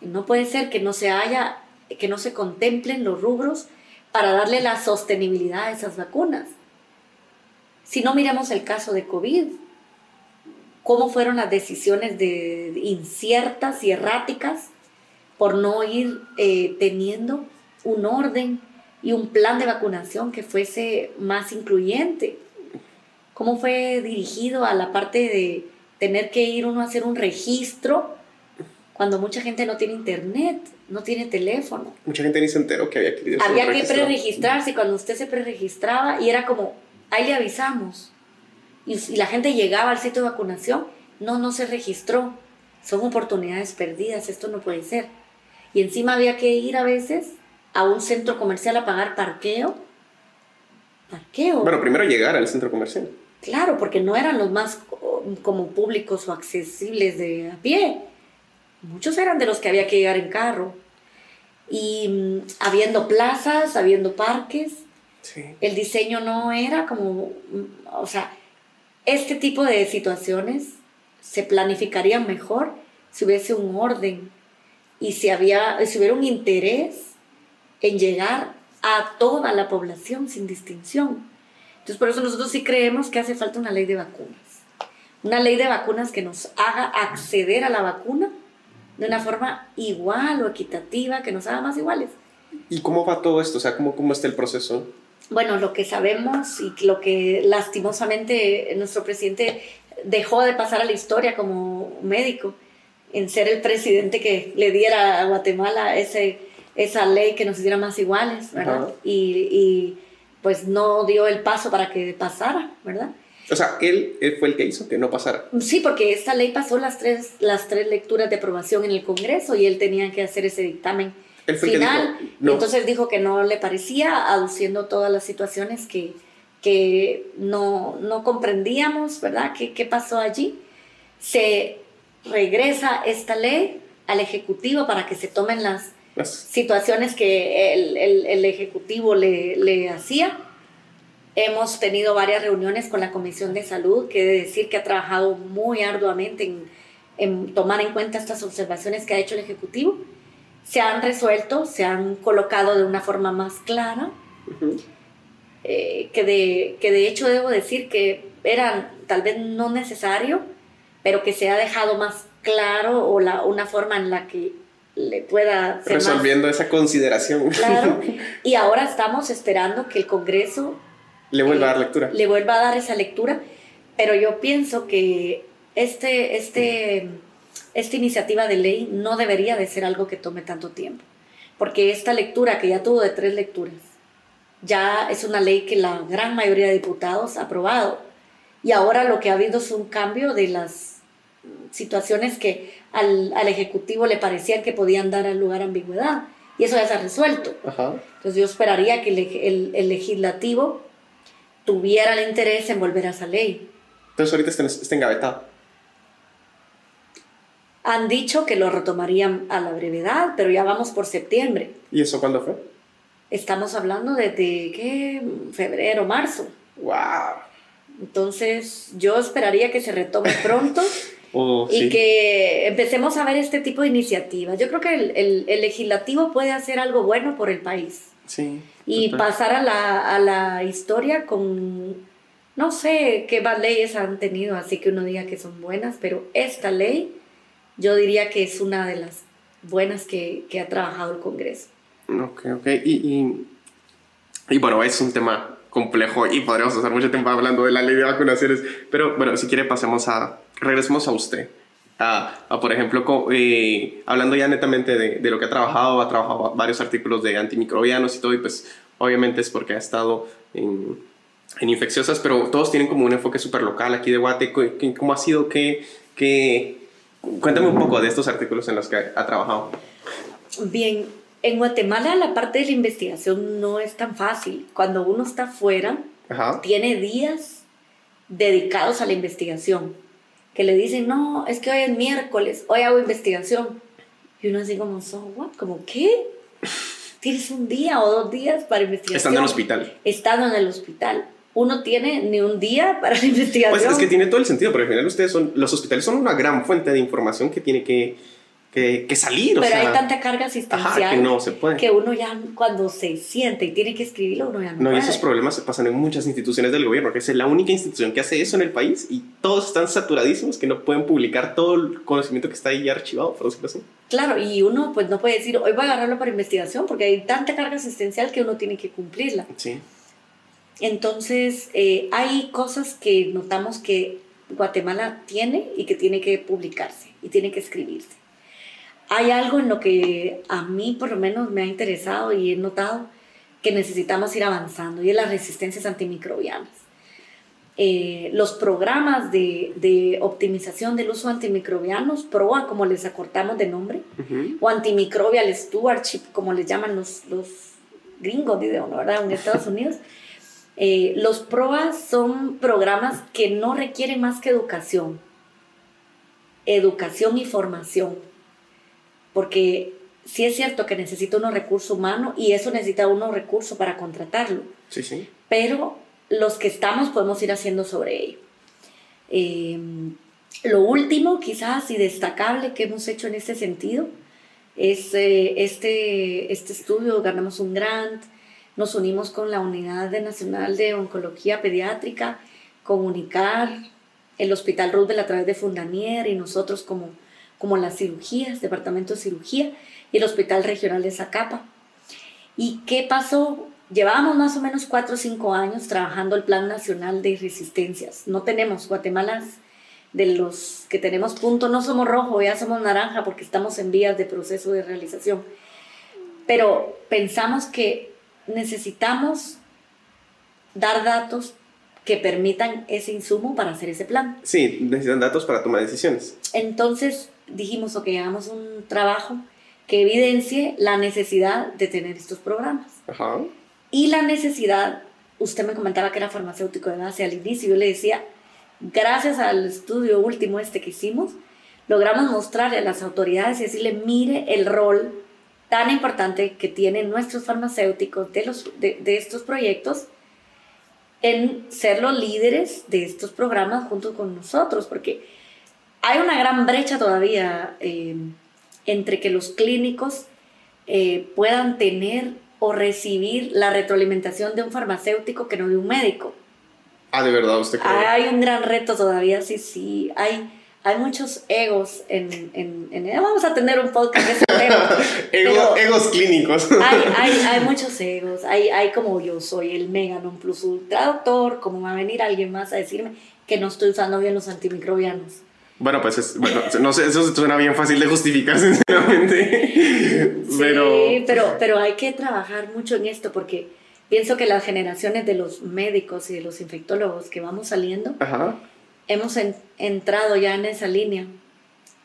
No puede ser que no se haya, que no se contemplen los rubros para darle la sostenibilidad a esas vacunas. Si no miramos el caso de COVID, cómo fueron las decisiones de, inciertas y erráticas por no ir eh, teniendo un orden y un plan de vacunación que fuese más incluyente. Cómo fue dirigido a la parte de tener que ir uno a hacer un registro cuando mucha gente no tiene internet, no tiene teléfono. Mucha gente ni se enteró que había que Había que preregistrarse y cuando usted se preregistraba y era como, ahí le avisamos y, la gente llegaba al sitio de vacunación, no, no se registró. Son oportunidades perdidas, esto no puede ser. Y encima había que ir a veces a un centro comercial a pagar parqueo. Parqueo. Bueno, primero llegar al centro comercial. Claro, porque no eran los más como públicos o accesibles de a pie. Muchos eran de los que había que llegar en carro. Y mm, habiendo plazas, habiendo parques, sí. el diseño no era como, mm, o sea, este tipo de situaciones se planificarían mejor si hubiese un orden y si, había, si hubiera un interés en llegar a toda la población sin distinción. Entonces, por eso nosotros sí creemos que hace falta una ley de vacunas. Una ley de vacunas que nos haga acceder a la vacuna de una forma igual o equitativa, que nos haga más iguales. ¿Y cómo va todo esto? O sea, ¿cómo, cómo está el proceso? bueno, lo que sabemos y lo que lastimosamente nuestro presidente dejó de pasar a la historia como médico, en ser el presidente que le diera a Guatemala ese, esa ley que nos hiciera más iguales, ¿verdad? Y, y, pues no dio el paso para que pasara, ¿verdad? O sea, él, él, fue el que hizo que no pasara. Sí, porque esta ley pasó las tres, las tres lecturas de aprobación en el Congreso y él tenía que hacer ese dictamen final. Entonces dijo que no le parecía, aduciendo todas las situaciones que, que no, no comprendíamos, ¿verdad? ¿Qué, ¿Qué pasó allí? Se regresa esta ley al Ejecutivo para que se tomen las, situaciones que el, el, el Ejecutivo le, le, hacía. Hemos tenido varias reuniones con la Comisión de Salud, que de decir que ha trabajado muy arduamente en, en tomar en cuenta estas observaciones que ha hecho el Ejecutivo. Se han resuelto, se han colocado de una forma más clara, eh, que, de, que de hecho debo decir que eran tal vez no necesario, pero que se ha dejado más claro o la, una forma en la que le pueda... Resolviendo esa consideración. Claro, y ahora estamos esperando que el Congreso... Le vuelva a dar lectura. Le vuelva a dar esa lectura, pero yo pienso que este, este esta iniciativa de ley no debería de ser algo que tome tanto tiempo, porque esta lectura, que ya tuvo de tres lecturas, ya es una ley que la gran mayoría de diputados ha aprobado. Y ahora lo que ha habido es un cambio de las situaciones que al, Ejecutivo le parecían que podían dar al lugar ambigüedad. Y eso ya se ha resuelto. Entonces yo esperaría que el, el, legislativo tuviera el interés en volver a esa ley. Entonces ahorita está, está engavetado. Han dicho que lo retomarían a la brevedad, pero ya vamos por septiembre. ¿Y eso cuándo fue? Estamos hablando desde, ¿qué? Febrero, marzo. ¡Wow! Entonces, yo esperaría que se retome pronto oh, y que empecemos a ver este tipo de iniciativas. Yo creo que el, el, legislativo puede hacer algo bueno por el país. Sí. Y pasar a la, a la historia con, no sé qué más leyes han tenido, así que uno diga que son buenas, pero esta ley yo diría que es una de las buenas que, que ha trabajado el Congreso. Ok, ok. Y, y, y, bueno, es un tema complejo y podríamos pasar mucho tiempo hablando de la ley de vacunaciones, pero bueno, si quiere pasemos a, regresemos a usted. A, a por ejemplo, eh, hablando ya netamente de, de, lo que ha trabajado, ha trabajado varios artículos de antimicrobianos y todo, y pues obviamente es porque ha estado en, en infecciosas, pero todos tienen como un enfoque súper local aquí de Guate. ¿Cómo ha sido que, que Cuéntame un poco de estos artículos en los que ha trabajado. Bien, en Guatemala la parte de la investigación no es tan fácil. Cuando uno está fuera, tiene días dedicados a la investigación. que le dicen, no, es que hoy es miércoles, hoy hago investigación. Y uno así como, so what? ¿Como qué? Tienes un día o dos días para investigación. Estando en el hospital. Estando en el hospital. Uno tiene ni un día para la investigación. Pues es que tiene todo el sentido, porque al final ustedes son, los hospitales son una gran fuente de información que tiene que que, salir. Pero hay tanta carga asistencial que, no se puede. que uno ya cuando se siente y tiene que escribirlo, uno ya no, no y esos problemas se pasan en muchas instituciones del gobierno, que es la única institución que hace eso en el país y todos están saturadísimos que no pueden publicar todo el conocimiento que está ahí archivado, por decirlo así. Claro, y uno pues no puede decir, hoy voy a agarrarlo para investigación, porque hay tanta carga asistencial que uno tiene que cumplirla. Sí. Entonces, eh, hay cosas que notamos que Guatemala tiene y que tiene que publicarse y tiene que escribirse hay algo en lo que a mí por lo menos me ha interesado y he notado que necesitamos ir avanzando y es las resistencias antimicrobianas. Eh, los programas de, de, optimización del uso de antimicrobianos, PROA, como les acortamos de nombre, o Antimicrobial Stewardship, como les llaman los, los gringos, ¿verdad? En Estados Unidos. Eh, los PROA son programas que no requieren más que educación, educación y formación porque sí es cierto que necesita unos recursos humanos y eso necesita unos recursos para contratarlo. Sí, sí. Pero los que estamos podemos ir haciendo sobre ello. Eh, lo último, quizás y destacable que hemos hecho en este sentido, es eh, este, este estudio, ganamos un grant, nos unimos con la Unidad Nacional de Oncología Pediátrica, comunicar el Hospital Roosevelt a través de Fundanier y nosotros como como las cirugías, departamento de cirugía y el Hospital Regional de Zacapa. ¿Y qué pasó? Llevábamos más o menos cuatro o cinco años trabajando el Plan Nacional de Resistencias. No tenemos Guatemala de los que tenemos punto, no somos rojo, ya somos naranja porque estamos en vías de proceso de realización. Pero pensamos que necesitamos dar datos que permitan ese insumo para hacer ese plan. Sí, necesitan datos para tomar decisiones. Entonces, dijimos, ok, hagamos un trabajo que evidencie la necesidad de tener estos programas. Ajá. Y la necesidad, usted me comentaba que era farmacéutico de base al inicio, yo le decía, gracias al estudio último este que hicimos, logramos mostrarle a las autoridades y decirle, mire el rol tan importante que tienen nuestros farmacéuticos de, los, de, de estos proyectos en ser los líderes de estos programas junto con nosotros, porque hay una gran brecha todavía eh, entre que los clínicos eh, puedan tener o recibir la retroalimentación de un farmacéutico que no de un médico. Ah, de verdad, usted cree. Hay un gran reto todavía, sí, sí. Hay, hay muchos egos en, en, Vamos a tener un podcast de ese egos clínicos. hay, hay, hay, muchos egos. Hay, hay como yo soy el mega non plus ultra doctor, como va a venir alguien más a decirme que no estoy usando bien los antimicrobianos. Bueno, pues es, bueno, no sé, eso suena bien fácil de justificar, sinceramente. pero... Sí, pero, pero hay que trabajar mucho en esto porque pienso que las generaciones de los médicos y de los infectólogos que vamos saliendo, hemos entrado ya en esa línea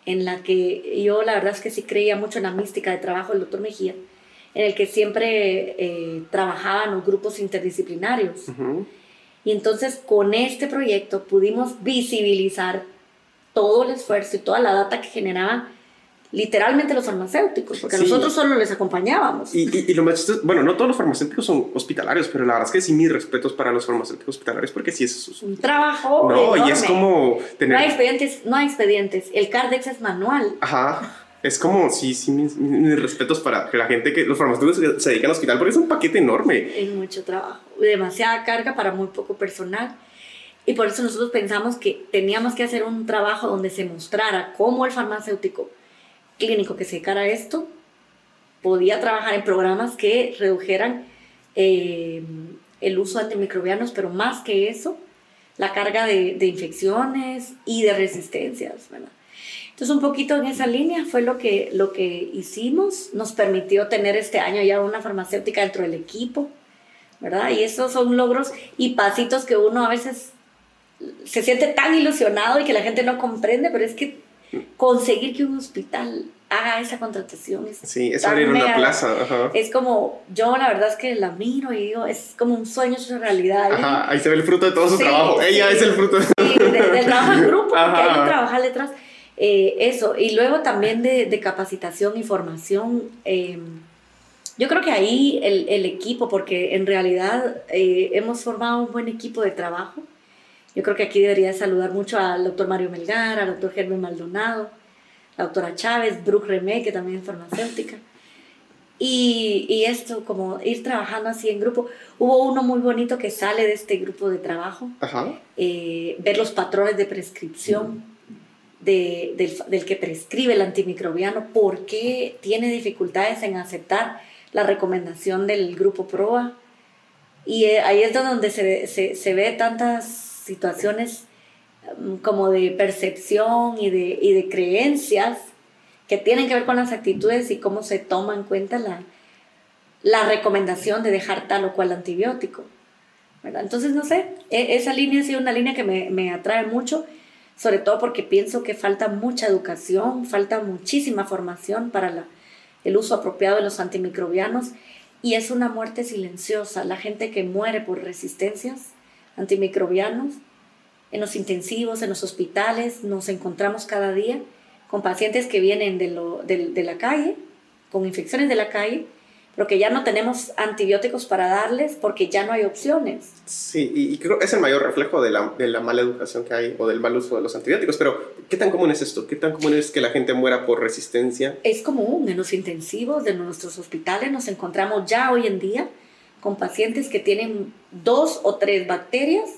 en la que yo la verdad es que sí creía mucho en la mística de trabajo del doctor Mejía, en el que siempre eh, trabajaban los grupos interdisciplinarios. Y entonces con este proyecto pudimos visibilizar todo el esfuerzo y toda la data que generaban literalmente los farmacéuticos, porque nosotros solo les acompañábamos. Y, y, lo más bueno, no todos los farmacéuticos son hospitalarios, pero la verdad es que sí, mis respetos para los farmacéuticos hospitalarios, porque sí es, un trabajo. No, y es como tener. No hay expedientes, no hay expedientes. El CARDEX es manual. Ajá. Es como, sí, sí, mis, respetos para la gente que los farmacéuticos se dedican al hospital, porque es un paquete enorme. Es mucho trabajo, demasiada carga para muy poco personal. Y por eso nosotros pensamos que teníamos que hacer un trabajo donde se mostrara cómo el farmacéutico clínico que se dedicara a esto podía trabajar en programas que redujeran eh, el uso de antimicrobianos, pero más que eso, la carga de, de infecciones y de resistencias. Entonces, un poquito en esa línea fue lo que, lo que hicimos. Nos permitió tener este año ya una farmacéutica dentro del equipo, ¿verdad? Y esos son logros y pasitos que uno a veces se siente tan ilusionado y que la gente no comprende, pero es que conseguir que un hospital haga esa contratación. Es sí, es abrir una plaza. Es como, yo la verdad es que la miro y digo, es como un sueño es una realidad. Ajá, ahí se ve el fruto de todo su trabajo. Ella es el fruto de... Sí, del trabajo en grupo, porque hay que trabajar detrás. Eh, eso, y luego también de, de capacitación y formación. Eh, yo creo que ahí el, el equipo, porque en realidad eh, hemos formado un buen equipo de trabajo. Yo creo que aquí debería saludar mucho al doctor Mario Melgar, al doctor Germán Maldonado, la doctora Chávez, Brooke Remé, que también es farmacéutica. Y, y, esto, como ir trabajando así en grupo. Hubo uno muy bonito que sale de este grupo de trabajo, eh, ver los patrones de prescripción de, del, del, que prescribe el antimicrobiano, por qué tiene dificultades en aceptar la recomendación del grupo PROA. Y eh, ahí es donde se, se, se ve tantas situaciones mm, como de percepción y de, y de creencias que tienen que ver con las actitudes y cómo se toma en cuenta la, la recomendación de dejar tal o cual antibiótico. ¿verdad? Entonces, no sé, e, esa línea ha sido una línea que me, me, atrae mucho, sobre todo porque pienso que falta mucha educación, falta muchísima formación para la, el uso apropiado de los antimicrobianos y es una muerte silenciosa. La gente que muere por resistencias antimicrobianos en los intensivos, en los hospitales, nos encontramos cada día con pacientes que vienen de, lo, de la calle, con infecciones de la calle, pero que ya no tenemos antibióticos para darles porque ya no hay opciones. Sí, y, creo que es el mayor reflejo de la, de la, mala educación que hay o del mal uso de los antibióticos. Pero, ¿qué tan común es esto? ¿Qué tan común es que la gente muera por resistencia? Es común. En los intensivos de nuestros hospitales nos encontramos ya hoy en día con pacientes que tienen dos o tres bacterias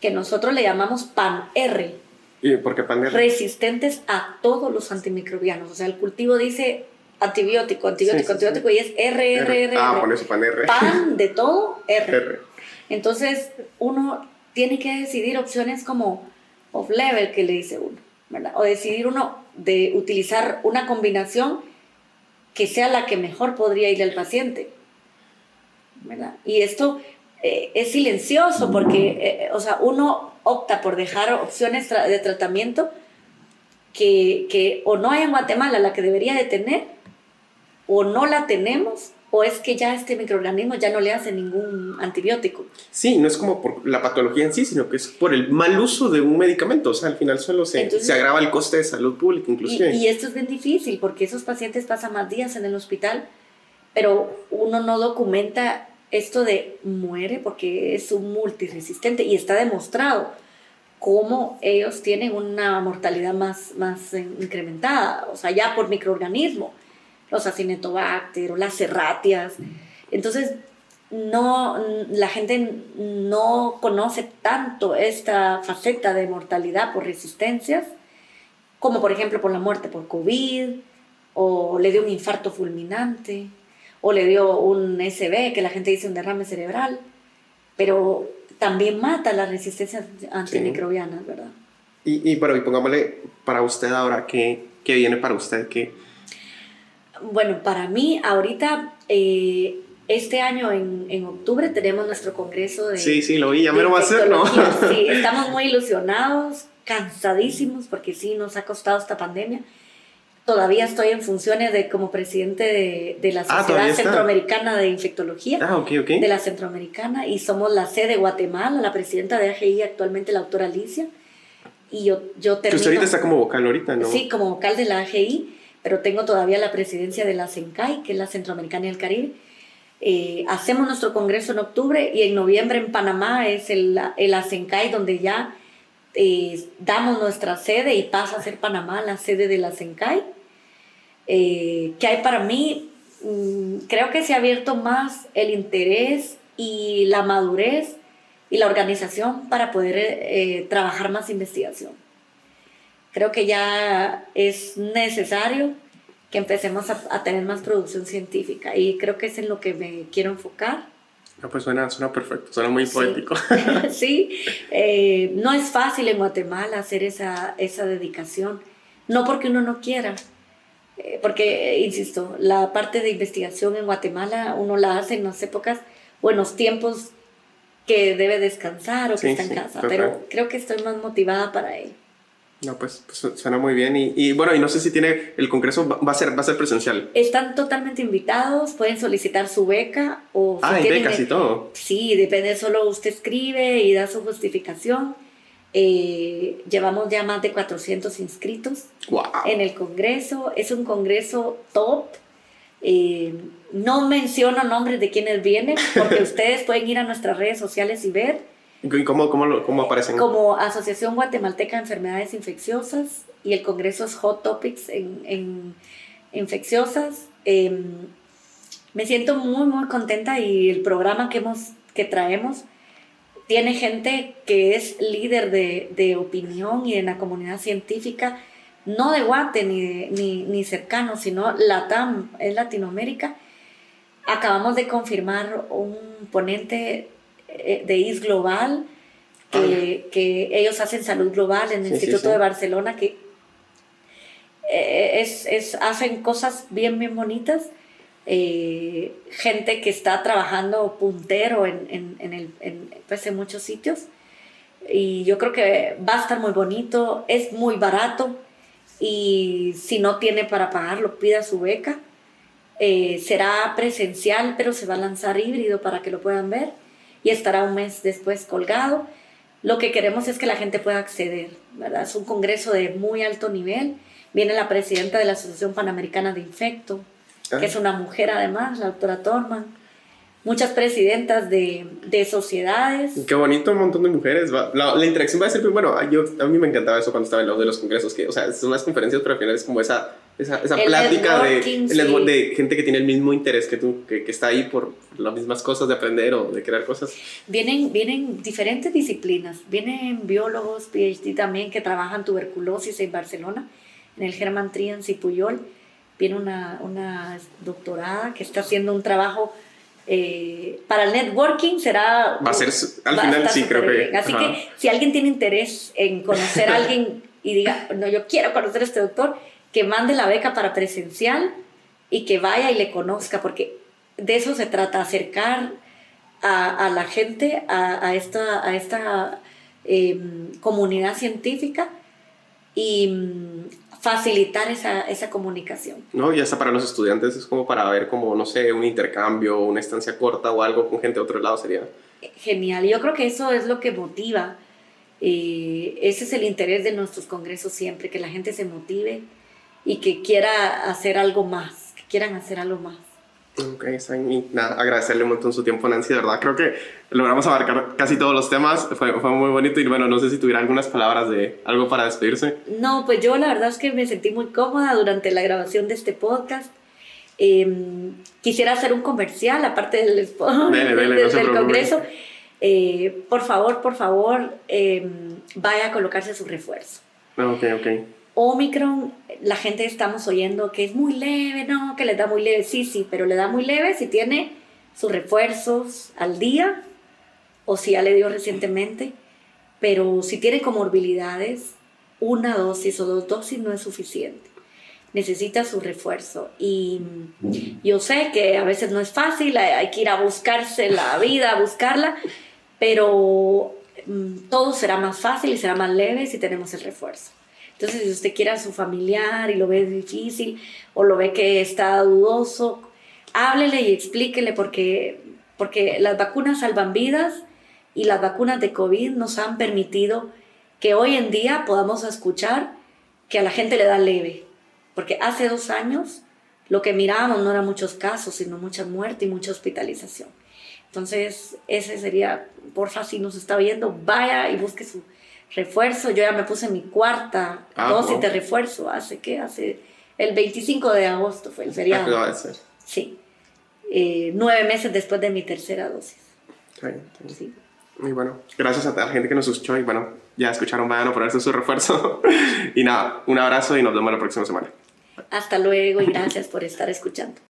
que nosotros le llamamos PAN-R. ¿Y por qué PAN-R? Resistentes a todos los antimicrobianos. O sea, el cultivo dice antibiótico, antibiótico, antibiótico, y es R, R, R. Ah, por eso pan R. Pan de todo, R. Entonces, uno tiene que decidir opciones como off-level, que le dice uno, ¿verdad? O decidir uno de utilizar una combinación que sea la que mejor podría ir al paciente, ¿verdad? Y esto eh, es silencioso porque, eh, o sea, uno opta por dejar opciones de tratamiento que, que o no hay en Guatemala la que debería de tener, o no la tenemos o es que ya este microorganismo ya no le hace ningún antibiótico. Sí, no es como por la patología en sí, sino que es por el mal uso de un medicamento. O sea, al final solo se, se agrava el coste de salud pública, inclusive. Y, esto es bien difícil porque esos pacientes pasan más días en el hospital, pero uno no documenta esto de muere porque es un multiresistente y está demostrado cómo ellos tienen una mortalidad más, más incrementada, o sea, ya por microorganismo los acinetobacter las serratias. Entonces, no, la gente no conoce tanto esta faceta de mortalidad por resistencias, como por ejemplo por la muerte por COVID, o le dio un infarto fulminante, o le dio un SB, que la gente dice un derrame cerebral, pero también mata las resistencias antimicrobianas, ¿verdad? Y, y, bueno, y pongámosle para usted ahora, ¿qué, qué viene para usted? ¿Qué, bueno, para mí ahorita, eh, este año en, en, octubre tenemos nuestro congreso de... Sí, sí, lo vi, ya me lo va a hacer, ¿no? Sí, estamos muy ilusionados, cansadísimos, porque sí, nos ha costado esta pandemia. Todavía estoy en funciones de como presidente de, de la ah, Sociedad Centroamericana de Infectología. Ah, ok, ok. De la Centroamericana, y somos la sede de Guatemala, la presidenta de AGI actualmente, la doctora Alicia. Y yo, yo termino... Que usted ahorita está como vocal ahorita, ¿no? Sí, como vocal de la AGI pero tengo todavía la presidencia de la CENCAI, que es la Centroamericana y el Caribe. Eh, hacemos nuestro congreso en octubre y en noviembre en Panamá es el, el ASENCAI donde ya eh, damos nuestra sede y pasa a ser Panamá la sede de la CENCAI. Eh, que hay para mí, mm, creo que se ha abierto más el interés y la madurez y la organización para poder trabajar más investigación. Creo que ya es necesario que empecemos a, tener más producción científica y creo que es en lo que me quiero enfocar. No, pues suena, suena perfecto, suena muy poético. sí, eh, no es fácil en Guatemala hacer esa, esa dedicación, no porque uno no quiera, eh, porque, insisto, la parte de investigación en Guatemala uno la hace en las épocas o en los tiempos que debe descansar o que está en casa, pero creo que estoy más motivada para ello. No, pues, pues, suena muy bien. Y, y, bueno, y no sé si tiene, el congreso va a ser, va a ser presencial. Están totalmente invitados, pueden solicitar su beca o... ah, hay becas y todo. Sí, depende, solo usted escribe y da su justificación. Eh, llevamos ya más de 400 inscritos en el congreso. Es un congreso top. Eh, no menciono nombres de quienes vienen porque ustedes pueden ir a nuestras redes sociales y ver. ¿Y cómo, aparecen? Como Asociación Guatemalteca de Enfermedades Infecciosas y el Congreso es Hot Topics en, en infecciosas. Em, me siento muy, muy contenta y el programa que, hemos, que traemos tiene gente que es líder de, de opinión y en la comunidad científica, no de Guate ni, ni, ni cercano, sino LATAM, es Latinoamérica. Acabamos de confirmar un ponente de IS Global, que, que, ellos hacen salud global en el Instituto de Barcelona, que eh, es, es, hacen cosas bien, bien bonitas. Eh, gente que está trabajando puntero en, en, en, el, en, pues en muchos sitios. Y yo creo que va a estar muy bonito, es muy barato y si no tiene para pagarlo, pida su beca. será presencial, pero se va a lanzar híbrido para que lo puedan ver y estará un mes después colgado. Lo que queremos es que la gente pueda acceder, ¿verdad? Es un congreso de muy alto nivel. Viene la presidenta de la Asociación Panamericana de Infecto, que es una mujer además, la doctora Torman. Muchas presidentas de, de sociedades. Qué bonito, un montón de mujeres. La, la, interacción va a ser, bueno, yo, a mí me encantaba eso cuando estaba en los de los congresos, que, o sea, son las conferencias, pero al final es como esa esa, esa plática de, de, gente que tiene el mismo interés que tú, que, que, está ahí por las mismas cosas de aprender o de crear cosas. Vienen, vienen diferentes disciplinas, vienen biólogos, PhD también, que trabajan tuberculosis en Barcelona, en el German Trians y Puyol. Viene una, una doctorada que está haciendo un trabajo eh, para el networking será... Va a ser, al final sí, creo que... Así que si alguien tiene interés en conocer a alguien y diga, no, yo quiero conocer a este doctor, que mande la beca para presencial y que vaya y le conozca, porque de eso se trata, acercar a, a la gente a, a, esta, a esta em, comunidad científica y mm, facilitar esa, esa, comunicación. No, y hasta para los estudiantes es como para ver como, no sé, un intercambio, una estancia corta o algo con gente de otro lado sería... Genial, yo creo que eso es lo que motiva, eh, ese es el interés de nuestros congresos siempre, que la gente se motive, y que quiera hacer algo más, que quieran hacer algo más. Ok, y nada, agradecerle un montón su tiempo, Nancy, de verdad. Creo que logramos abarcar casi todos los temas. Fue, fue, muy bonito y bueno, no sé si tuviera algunas palabras de algo para despedirse. No, pues yo la verdad es que me sentí muy cómoda durante la grabación de este podcast. Eh, quisiera hacer un comercial, aparte del, dele, dele, del, no Congreso. Eh, por favor, por favor, eh, vaya a colocarse su refuerzo. Ok, ok. Omicron, la gente estamos oyendo que es muy leve, no, que le da muy leve, sí, sí, pero le da muy leve si tiene sus refuerzos al día o si ya le dio recientemente, pero si tiene comorbilidades, una dosis o dos dosis no es suficiente. Necesita su refuerzo. Y yo sé que a veces no es fácil, hay que ir a buscarse la vida, a buscarla, pero mm, todo será más fácil y será más leve si tenemos el refuerzo. Entonces, si usted quiere a su familiar y lo ve difícil o lo ve que está dudoso, háblele y explíquele porque, porque las vacunas salvan vidas y las vacunas de COVID nos han permitido que hoy en día podamos escuchar que a la gente le da leve. Porque hace dos años lo que mirábamos no eran muchos casos, sino mucha muerte y mucha hospitalización. Entonces, ese sería, porfa, si nos está viendo, vaya y busque su refuerzo. Yo ya me puse mi cuarta ah, dosis de refuerzo. ¿Hace qué? Hace el 25 de agosto fue el feriado. va a ser? Sí. Eh, nueve meses después de mi tercera dosis. Sí. Y bueno, gracias a la gente que nos escuchó y bueno, ya escucharon, vayan a ponerse su refuerzo. y nada, un abrazo y nos vemos la próxima semana. Hasta luego y gracias por estar escuchando.